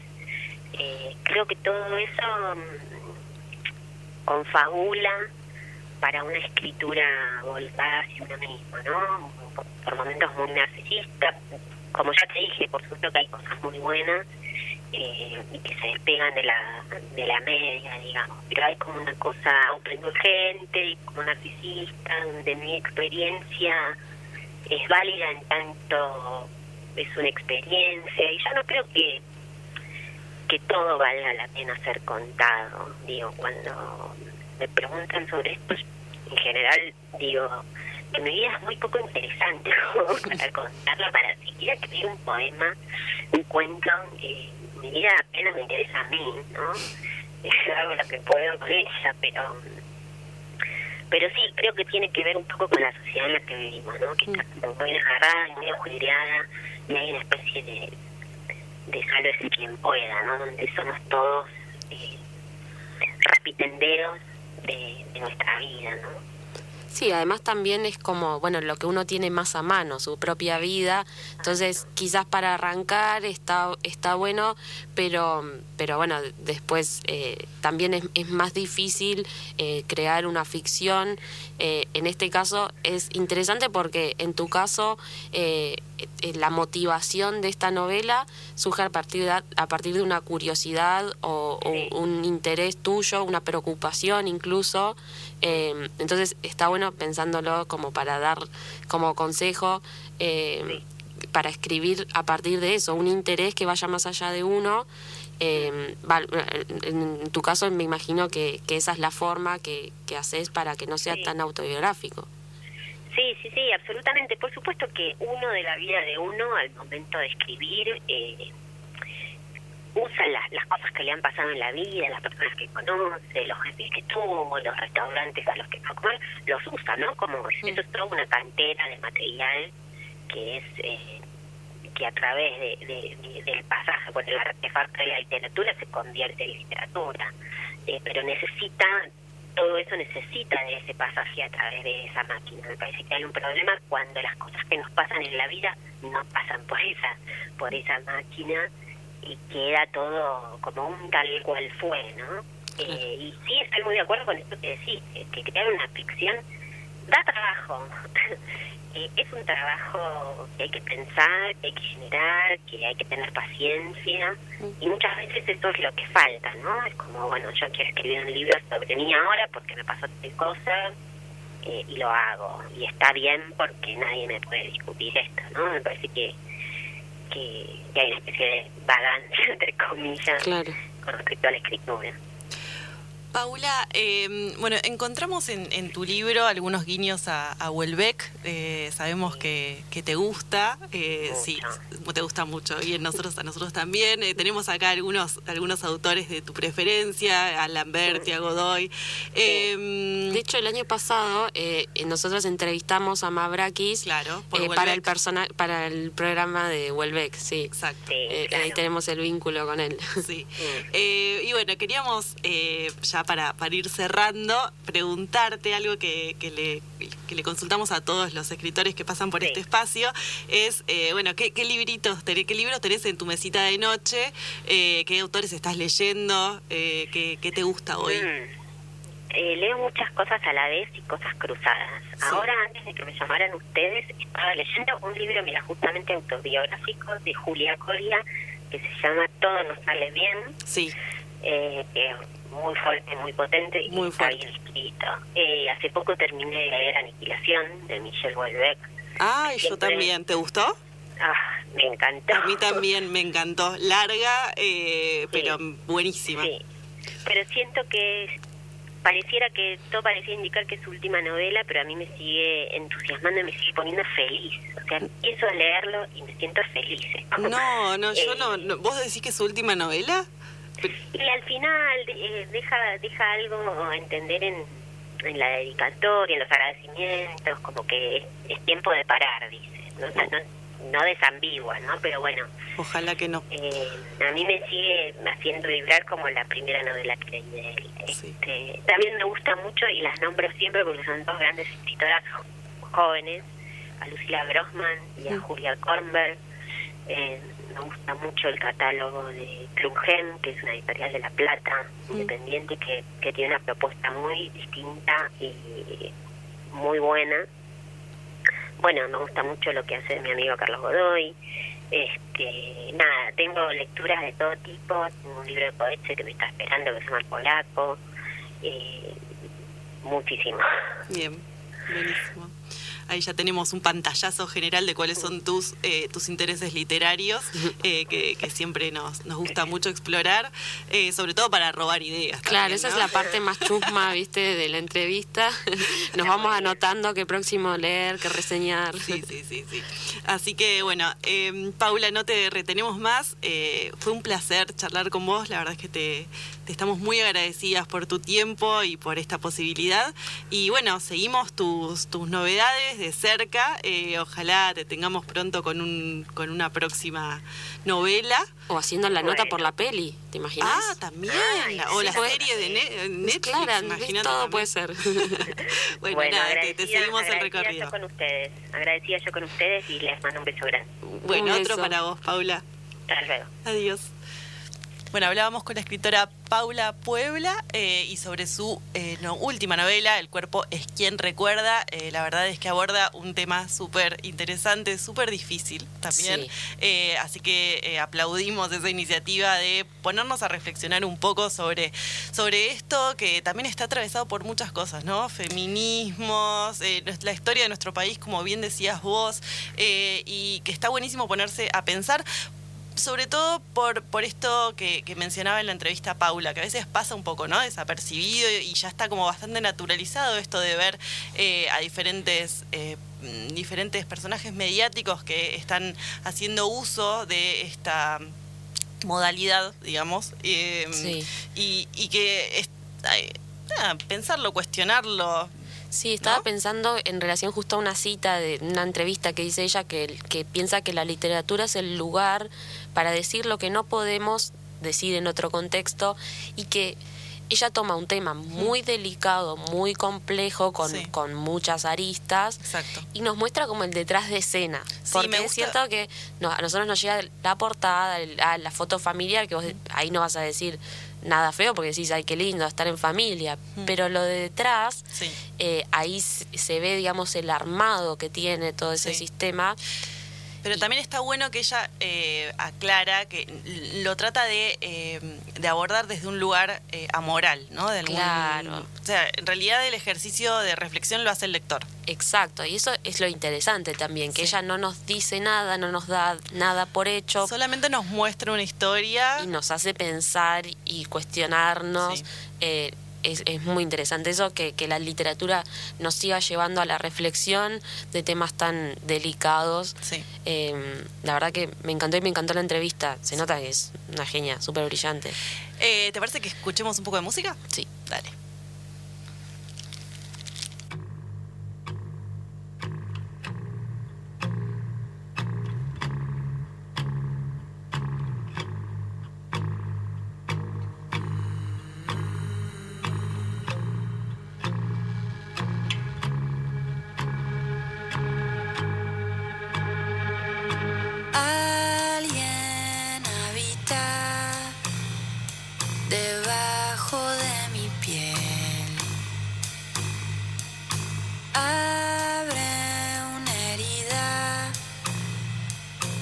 Eh, creo que todo eso mm, confabula para una escritura volcada hacia uno mismo, ¿no? Por, momentos muy narcisista. Como ya te dije, por supuesto que hay cosas muy buenas, eh, y que se despegan de la, de la media, digamos. Pero hay como una cosa autoindulgente como narcisista, donde mi experiencia es válida en tanto es una experiencia y yo no creo que que todo valga la pena ser contado. Digo, cuando me preguntan sobre esto, en general digo que mi vida es muy poco interesante *laughs* para contarla, para siquiera escribir un poema, un cuento. Eh, mi vida apenas me interesa a mí, ¿no? Hago lo que puedo con ella, pero pero sí, creo que tiene que ver un poco con la sociedad en la que vivimos, ¿no? Que está como muy desgarrada muy ajudiada y hay una especie de, de sálvese quien pueda, ¿no? Donde somos todos eh, rapitenderos de, de nuestra vida, ¿no? Sí, además también es como, bueno, lo que uno tiene más a mano, su propia vida. Entonces, quizás para arrancar está, está bueno, pero, pero bueno, después eh, también es, es, más difícil eh, crear una ficción. Eh, en este caso es interesante porque en tu caso la motivación de esta novela surge a partir de, a partir de una curiosidad o, o un interés tuyo, una preocupación incluso. entonces está bueno pensándolo como para dar como consejo eh, para escribir a partir de eso, un interés que vaya más allá de uno. Eh, en tu caso me imagino que, que esa es la forma que, que haces para que no sea tan autobiográfico. Sí, sí, sí, absolutamente. Por supuesto que uno de la vida de uno al momento de escribir eh, usa las, las cosas que le han pasado en la vida, las personas que conoce, los jefes que tuvo, los restaurantes a los que fue los usa, ¿no? Como eso es toda una cantera de material que es eh, que a través de, del pasaje por el artefacto de la literatura se convierte en literatura, eh, pero necesita todo eso necesita de ese pasaje a través de esa máquina. Me parece que hay un problema cuando las cosas que nos pasan en la vida no pasan por esa por esa máquina y queda todo como un tal cual fue, ¿no? Eh, y sí estoy muy de acuerdo con esto que decís, que crear una ficción da trabajo. *laughs* Eh, es un trabajo que hay que pensar, que hay que generar, que hay que tener paciencia y muchas veces eso es lo que falta, ¿no? Es como, bueno, yo quiero escribir un libro sobre mí ahora porque me pasó tal cosa eh, y lo hago y está bien porque nadie me puede discutir esto, ¿no? Me parece que que, hay una especie de vagancia, *laughs* entre comillas, con respecto a la escritura. Paula, em, bueno, encontramos en, tu libro algunos guiños a, a Welbeck. Eh, sabemos que, te gusta, eh, sí, te gusta mucho. Y a nosotros, a nosotros también. Eh, tenemos acá algunos, algunos autores de tu preferencia, a Lamberti, a Godoy. Em, de hecho, el año pasado nosotros entrevistamos a Mavrakis claro, para el para el programa de Welbeck, sí. Exacto. Ahí tenemos el vínculo con él. Sí. *laughs* y bueno, queríamos ya para, ir cerrando, preguntarte algo que, le, le, consultamos a todos los escritores que pasan por este espacio, es, eh, bueno, ¿qué, libritos tenés, qué libros tenés en tu mesita de noche? Eh, ¿Qué autores estás leyendo? Eh, ¿qué, te gusta hoy? Mm. leo muchas cosas a la vez y cosas cruzadas. Ahora, antes de que me llamaran ustedes, estaba leyendo un libro, mira, justamente autobiográfico de Julia Coria, que se llama Todo nos sale bien. Sí. Eh, muy fuerte, muy potente y muy está bien escrito. Eh, hace poco terminé de leer Aniquilación de Michel Houellebecq. Ah, yo también. ¿Te gustó? Ah, me encantó. A mí también me encantó. Larga, eh, pero buenísima. Sí, pero siento que pareciera que todo parecía indicar que es su última novela, pero a mí me sigue entusiasmando y me sigue poniendo feliz. O sea, empiezo a leerlo y me siento feliz. No, no, yo no, no, ¿Vos decís que es su última novela? Y al final eh, deja, deja algo a entender en, en la dedicatoria, en los agradecimientos, como que es, tiempo de parar, dice. ¿no? no, desambigua, ¿no? Pero bueno. Ojalá que no. Eh, a mí me sigue haciendo vibrar como la primera novela que leí de él. Este, también me gusta mucho y las nombro siempre porque son dos grandes escritoras jóvenes, a Lucila Grossman y a Julia Kornberg. Eh, me gusta mucho el catálogo de Clubgen, que es una editorial de La Plata, independiente, que, que tiene una propuesta muy distinta y muy buena. Bueno, me gusta mucho lo que hace mi amigo Carlos Godoy. Este, nada, tengo lecturas de todo tipo, tengo un libro de poesía que me está esperando que se llama Polaco, eh, muchísimo. Bien, buenísimo ahí ya tenemos un pantallazo general de cuáles son tus, eh, tus intereses literarios, *laughs* eh, que, siempre nos, nos gusta mucho explorar, eh, sobre todo para robar ideas. Claro, esa es la parte más chusma, *laughs* viste, de la entrevista. *laughs* Nos vamos anotando qué próximo leer, qué reseñar. Sí, sí, sí, sí. Así que bueno, em, Paula, no te retenemos más. fue un placer charlar con vos, la verdad es que te, te estamos muy agradecidas por tu tiempo y por esta posibilidad. Y bueno, seguimos tus, tus novedades de cerca. Eh, ojalá te tengamos pronto con, un, con una próxima novela. O haciendo la nota por la peli, ¿te imaginas? Ah, también. o la serie de Netflix. Claro, todo puede ser. *laughs* bueno, nada, te, seguimos el recorrido. Yo con ustedes. Agradecida yo con ustedes y les mando un beso grande. Bueno, otro para vos, Paula. Hasta luego. Adiós. Bueno, hablábamos con la escritora Paula Puebla eh, y sobre su eh, última novela, El cuerpo es quien recuerda. Eh, la verdad es que aborda un tema súper interesante, súper difícil también. así que aplaudimos esa iniciativa de ponernos a reflexionar un poco sobre, sobre esto que también está atravesado por muchas cosas, ¿no? Feminismos, la historia de nuestro país, como bien decías vos, y que está buenísimo ponerse a pensar sobre todo por, por esto que, mencionaba en la entrevista Paula, que a veces pasa un poco, ¿no? Desapercibido y ya está como bastante naturalizado esto de ver eh, a diferentes, eh, diferentes personajes mediáticos que están haciendo uso de esta modalidad, digamos, eh, y, y, que pensarlo, cuestionarlo, Sí, estaba pensando en relación justo a una cita de una entrevista que dice ella que, que piensa que la literatura es el lugar para decir lo que no podemos decir en otro contexto y que ella toma un tema muy delicado, muy complejo, con, con muchas aristas y nos muestra como el detrás de escena. porque es cierto que a nosotros nos llega la portada, la foto familiar, que vos ahí no vas a decir nada feo porque decís, ay, qué lindo estar en familia, pero lo de detrás, eh, ahí se ve, digamos, el armado que tiene todo ese sistema. Pero también está bueno que ella eh, aclara que lo trata de, eh, de abordar desde un lugar eh, amoral, ¿no? De claro. O sea, en realidad el ejercicio de reflexión lo hace el lector. Exacto, y eso es lo interesante también, que ella no nos dice nada, no nos da nada por hecho. Solamente nos muestra una historia. Y nos hace pensar y cuestionarnos es, es muy interesante eso, que, que la literatura nos siga llevando a la reflexión de temas tan delicados. Sí. Eh, la verdad que me encantó y me encantó la entrevista. Se nota que es una genia, súper brillante. Eh, ¿Te parece que escuchemos un poco de música? Sí. Dale.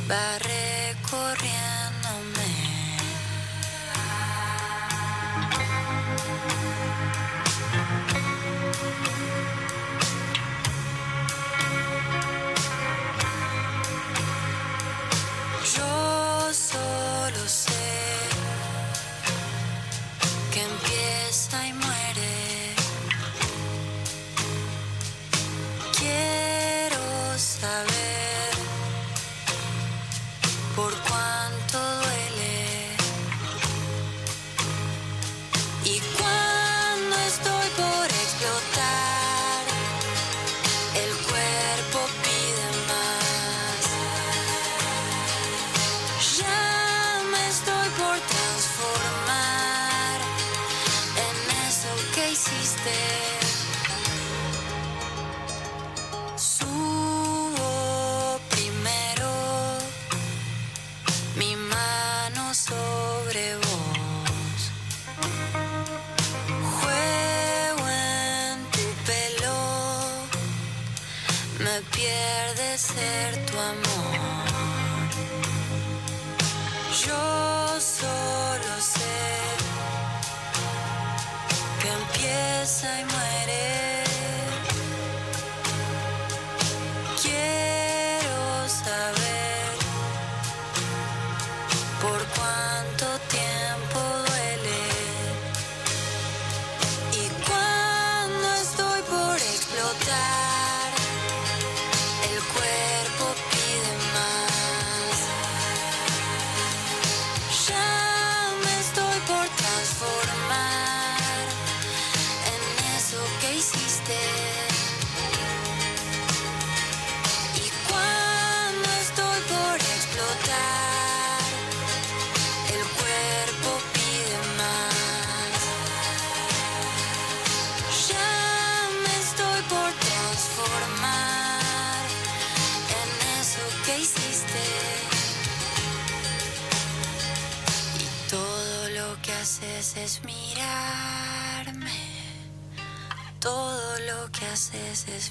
Va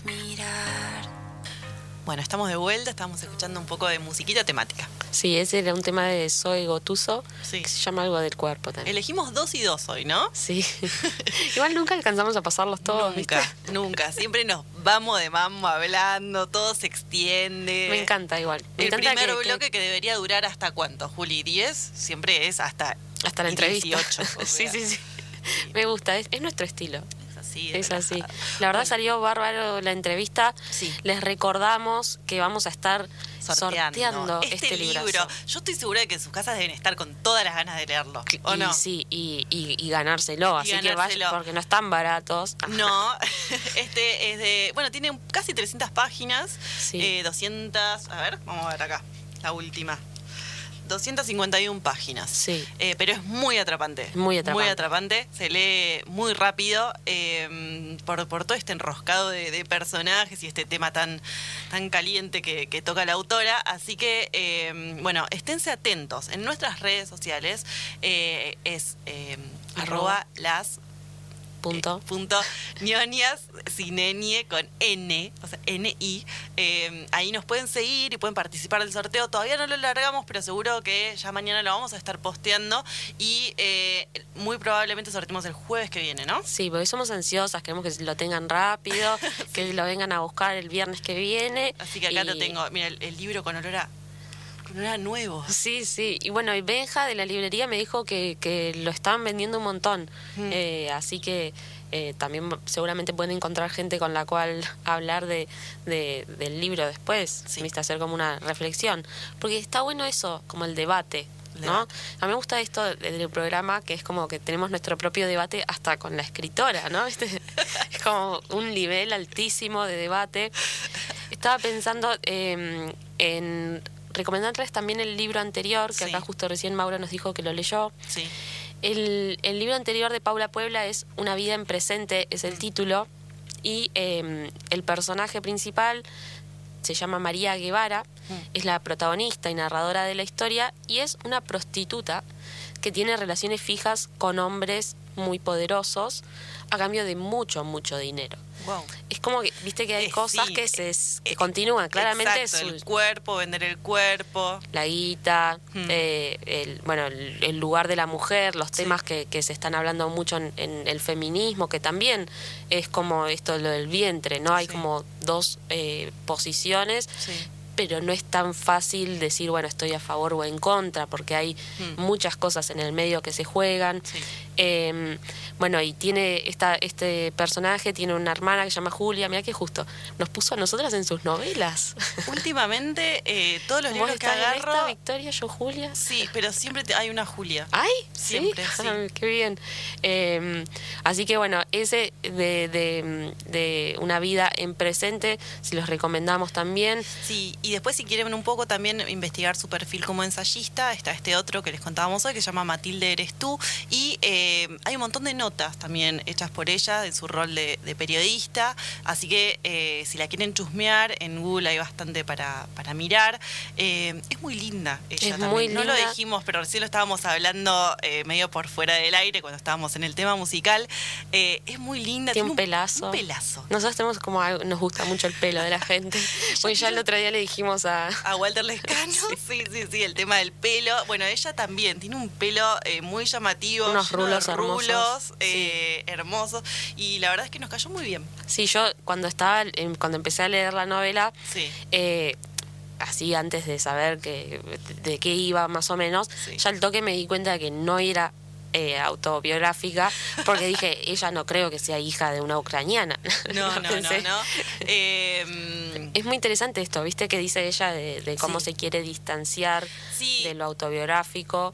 mirar. Bueno, estamos de vuelta, estamos escuchando un poco de musiquita temática. Sí, ese era un tema de Zoe Gotuso, Sí. que se llama algo del cuerpo también. Elegimos dos y dos hoy, ¿no? Sí. *laughs* Igual nunca alcanzamos a pasarlos todos, nunca, ¿viste? nunca. Siempre nos vamos de mambo hablando, todo se extiende. Me encanta igual. Me El encanta primer que- que- bloque que debería durar hasta cuánto, Juli, 10, siempre es hasta hasta la entrevista. 18. o *laughs* sí, sí, sí. Me gusta, es, es nuestro estilo. Es así. La verdad Bueno, salió bárbaro la entrevista. Sí. Les recordamos que vamos a estar sorteando, sorteando, este, este, libro. Yo estoy segura de que en sus casas deben estar con todas las ganas de leerlo. ¿O y no? sí, y, y- y ganárselo. Y así que vaya, porque no están baratos. No, *laughs* *laughs* este es de. Bueno, tiene casi 300 páginas. Sí. eh, 200. A ver, vamos a ver acá. La última. 251 páginas. Sí. Eh, pero es muy atrapante. Muy atrapante. Muy atrapante. Se lee muy rápido eh, por, por todo este enroscado de, de personajes y este tema tan, tan caliente que, que toca la autora. Así que, eh, bueno, esténse atentos. En nuestras redes sociales eh, es Arroba. arroba las Punto. eh, punto ñoñas sin ñ con n, o sea, ni. Eh, ahí nos pueden seguir y pueden participar del sorteo. Todavía no lo largamos, pero seguro que ya mañana lo vamos a estar posteando y eh, muy probablemente sorteemos el jueves que viene, ¿no? Sí, porque somos ansiosas, queremos que lo tengan rápido, *laughs* que lo vengan a buscar el viernes que viene. Así que acá lo tengo. Mira, el, el libro con olor a, No era nuevo. Sí, sí. Y bueno, y Benja de la librería me dijo que, que lo estaban vendiendo un montón. Mm. Eh, así que eh, también seguramente pueden encontrar gente con la cual hablar de, de- del libro después. Sí. ¿viste? Hacer como una reflexión. Porque está bueno eso, como el debate. ¿no? A mí me gusta esto de- del programa, que es como que tenemos nuestro propio debate hasta con la escritora, ¿no? *laughs* Es como un nivel altísimo de debate. Estaba pensando eh, en recomendarles también el libro anterior, que Sí. acá justo recién Mauro nos dijo que lo leyó. Sí. El, el libro anterior de Paula Puebla es Una vida en presente, es el título, y eh, el personaje principal se llama María Guevara, es la protagonista y narradora de la historia, y es una prostituta que tiene relaciones fijas con hombres muy poderosos a cambio de mucho, mucho dinero. Wow. Es como que, viste que hay Eh, cosas sí, que se que continúan. Claramente Exacto, su- el cuerpo, vender el cuerpo. la guita, Hmm. eh, el, bueno, el, el lugar de la mujer, los Sí. temas que, que se están hablando mucho en, en el feminismo, que también es como esto lo del vientre, ¿no? Hay Sí. como dos eh, posiciones, Sí. Pero no es tan fácil decir, bueno, estoy a favor o en contra, porque hay Hmm. muchas cosas en el medio que se juegan. Sí. Eh, bueno, y tiene esta, este personaje, tiene una hermana que se llama Julia, mira que justo nos puso a nosotras en sus novelas. *laughs* Últimamente, eh, todos los ¿Vos libros que en esta, agarro. Victoria, yo Julia? Sí, pero siempre te- hay una Julia. ¿Ay? Siempre, sí. Ah, qué bien. Eh, así que bueno, ese de, de, de una vida en presente, si los recomendamos también. Sí, y después si quieren un poco también investigar su perfil como ensayista, está este otro que les contábamos hoy que se llama Matilde Eres tú y eh, hay un montón de notas también hechas por ella en su rol de, de periodista, así que eh, si la quieren chusmear en Google hay bastante para, para mirar. Eh, es muy linda ella Es también. muy No lo dijimos, pero recién lo estábamos hablando medio por fuera del aire cuando estábamos en el tema musical. Es muy linda. Tiene un un pelazo. Un pelazo. Nosotros tenemos como algo- nos gusta mucho el pelo de la gente. *laughs* Porque ya el otro día le dijimos a. A Walter *laughs* Lescano, sí. sí, sí, el tema del pelo. Bueno, ella también tiene un pelo eh, muy llamativo, Unos rulos hermosos. eh, hermosos. Y la verdad es que nos cayó muy bien. Sí, yo cuando estaba, cuando empecé a leer la novela, Sí. eh, así antes de saber que, de qué iba más o menos, Sí. ya al toque me di cuenta de que no era eh, autobiográfica, porque dije, *laughs* ella no creo que sea hija de una ucraniana. *laughs* No, no, no, no. Eh, Es muy interesante esto, ¿viste? Que dice ella de, de cómo Sí. se quiere distanciar Sí. de lo autobiográfico,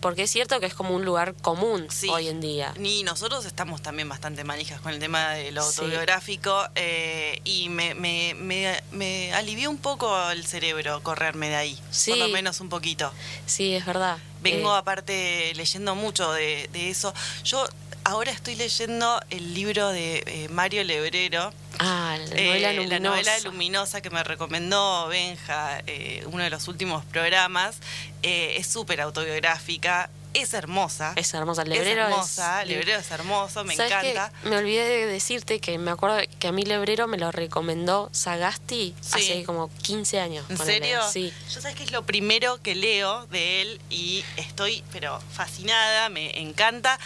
porque es cierto que es como un lugar común Sí. hoy en día. Y nosotros estamos también bastante manijas con el tema de lo Sí. autobiográfico eh, y me, me, me, me alivió un poco el cerebro correrme de ahí, Sí. por lo menos un poquito. Sí, es verdad. Vengo Eh, aparte leyendo mucho de, de eso. Yo ahora estoy leyendo el libro de eh, Mario Lebrero, ah, la eh, novela la luminosa. novela luminosa que me recomendó Benja, uno de los últimos programas. Es súper autobiográfica, es hermosa. Es hermosa, el Lebrero es es- hermosa, Lebrero es hermoso, me encanta. Me olvidé de decirte que me acuerdo que a mí Lebrero me lo recomendó Sagasti Sí. hace como 15 años. ¿En ponele. serio? Sí. Yo sabes que es lo primero que leo de él y estoy, pero fascinada, me encanta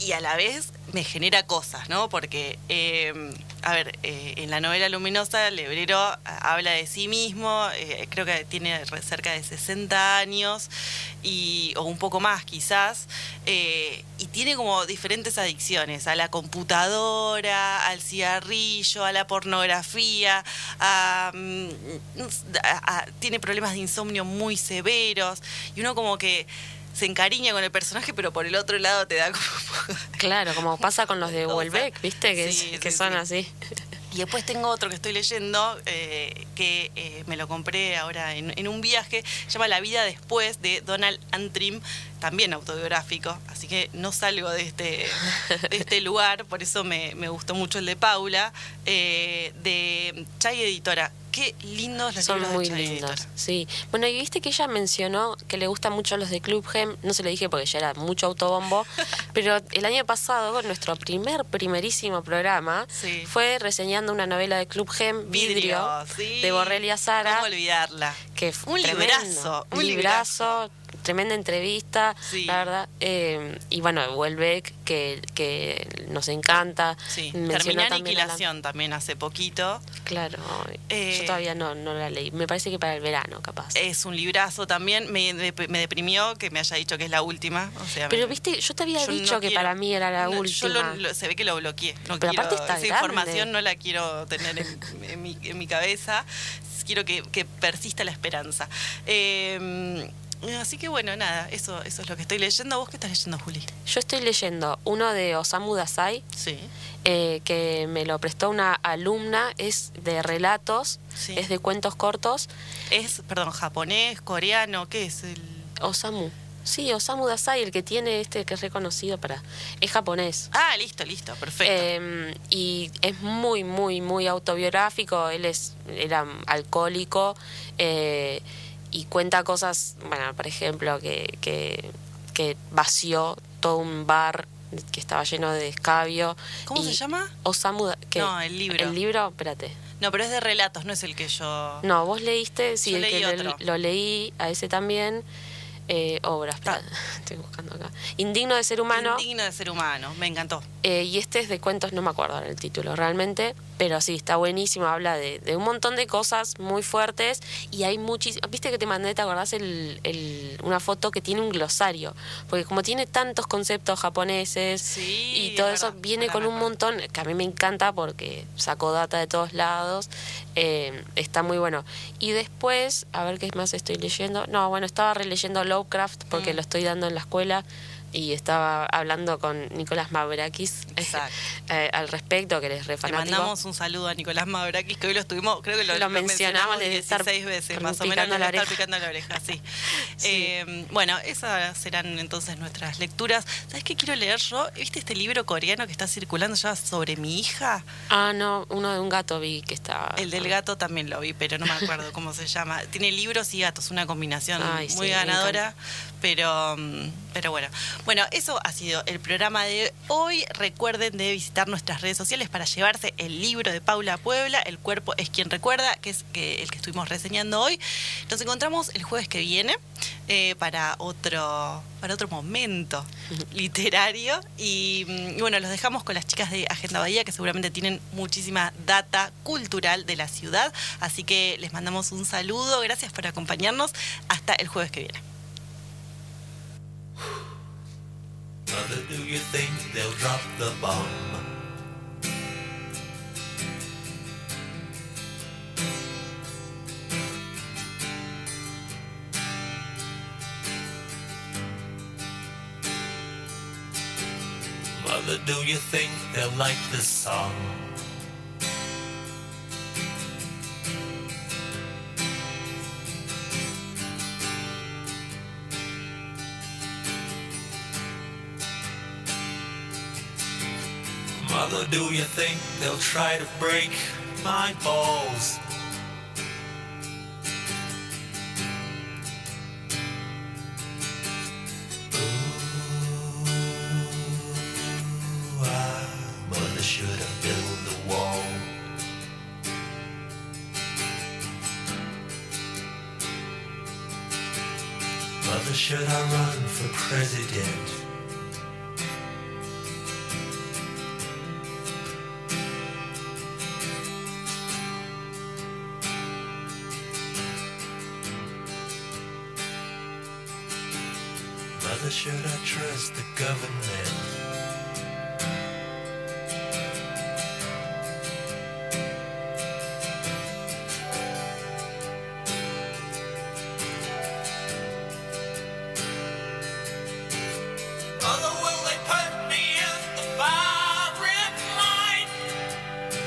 y a la vez me genera cosas, ¿no? Porque, eh, a ver, eh, en la novela Luminosa, Lebrero ah, habla de sí mismo, eh, creo que tiene cerca de 60 años y, o un poco más quizás, eh, y tiene como diferentes adicciones, a la computadora, al cigarrillo, a la pornografía, mm, tiene problemas de insomnio muy severos, y uno como que se encariña con el personaje, pero por el otro lado te da como... *laughs* Claro, como pasa con los de. Welbeck, ¿viste? Que, Sí, es- que sí, son sí. así. Y después tengo otro que estoy leyendo, eh, que eh, me lo compré ahora en, en un viaje, se llama La vida después, de Donald Antrim, también autobiográfico, así que no salgo de este, de este *laughs* lugar, por eso me, me gustó mucho el de Paula, eh, de Chay Editora. Qué lindos los Son libros muy de Chay lindos, Editora. sí. Bueno, y viste que ella mencionó que le gustan mucho los de Club Gem, no se lo dije porque ya era mucho autobombo, *laughs* pero el año pasado, nuestro primer, primerísimo programa, Sí. fue reseñando una novela de Club Gem, Vidrio, sí. de Borrelia Sara. ¿Cómo olvidarla? que fue Un tremendo. librazo, un un librazo, tremenda entrevista, Sí. la verdad. Eh, y bueno, Welbeck, que, que nos encanta. Sí, terminé también a la- Aniquilación también hace poquito. Claro, Eh, yo todavía no, no la leí. Me parece que para el verano, capaz. Es un librazo también. Me, me deprimió que me haya dicho que es la última. O sea, Pero me- viste, yo te había yo dicho no que quiero- para mí era la no, última. Yo lo- lo- se ve que lo bloqueé. No Pero quiero, aparte está esa grande. información no la quiero tener en, en mi, en mi cabeza. Quiero que, que persista la esperanza. Eh, así que bueno, nada, eso, eso es lo que estoy leyendo. ¿Vos qué estás leyendo, Juli? Yo estoy leyendo uno de Osamu Dazai, Sí. eh, que me lo prestó una alumna, es de relatos, Sí. es de cuentos cortos. Es, perdón, japonés, coreano, ¿qué es? El... Osamu. Sí, Osamu Dazai, el que tiene este que es reconocido para... Es japonés. Ah, listo, listo, perfecto. Eh, y es muy, muy, muy autobiográfico. Él es, era alcohólico eh, y cuenta cosas, bueno, por ejemplo, que, que, que vació todo un bar que estaba lleno de escabio. ¿Cómo y se llama? Osamu. No, el libro. El libro, espérate. No, pero es de relatos, no es el que yo... No, vos leíste, sí, Yo el que leí lo, otro. lo leí, a ese también. Eh, obra, espera, *laughs* estoy buscando acá. Indigno de ser humano. Indigno de ser humano, me encantó. Eh, y este es de cuentos, no me acuerdo el título realmente, pero sí, está buenísimo, habla de, de un montón de cosas muy fuertes y hay muchísimo... Viste que te mandé, ¿te acordás el, el- una foto que tiene un glosario? Porque como tiene tantos conceptos japoneses Sí, y todo es eso, verdad, viene con un montón, que a mí me encanta porque saco data de todos lados, eh, está muy bueno. Y después, a ver qué más estoy leyendo, no, bueno, estaba releyendo Lovecraft porque Mm. lo estoy dando en la escuela y estaba hablando con Nicolás Mavrakis *laughs* eh, al respecto, que eres re Le mandamos un saludo a Nicolás Mavrakis, que hoy lo estuvimos, creo que lo, Lo mencionamos, estar 16 veces, más o menos, la estar picando la oreja, sí. *laughs* Sí. Eh, bueno, esas serán entonces nuestras lecturas. ¿Sabes qué quiero leer yo? ¿Viste este libro coreano que está circulando ya sobre mi hija? Ah, no, uno de un gato vi que está... El del gato también lo vi, pero no me acuerdo cómo se llama. Tiene libros y gatos, una combinación Ay, sí, muy me ganadora. Pero, mm, pero bueno. Bueno, eso ha sido el programa de hoy. Recuerden de visitar nuestras redes sociales para llevarse el libro de Paula Puebla, El cuerpo es quien recuerda, que es el que estuvimos reseñando hoy. Nos encontramos el jueves que viene eh, para otro para otro momento literario y mm, bueno los dejamos con las chicas de Agenda Bahía que seguramente tienen muchísima data cultural de la ciudad así que les mandamos un saludo gracias por acompañarnos hasta el jueves que viene Mother, do you think they'll drop the bomb? Mother, do you think they'll like this song? Mama, do you think they'll try to break my balls? should I run for president? Trust the government?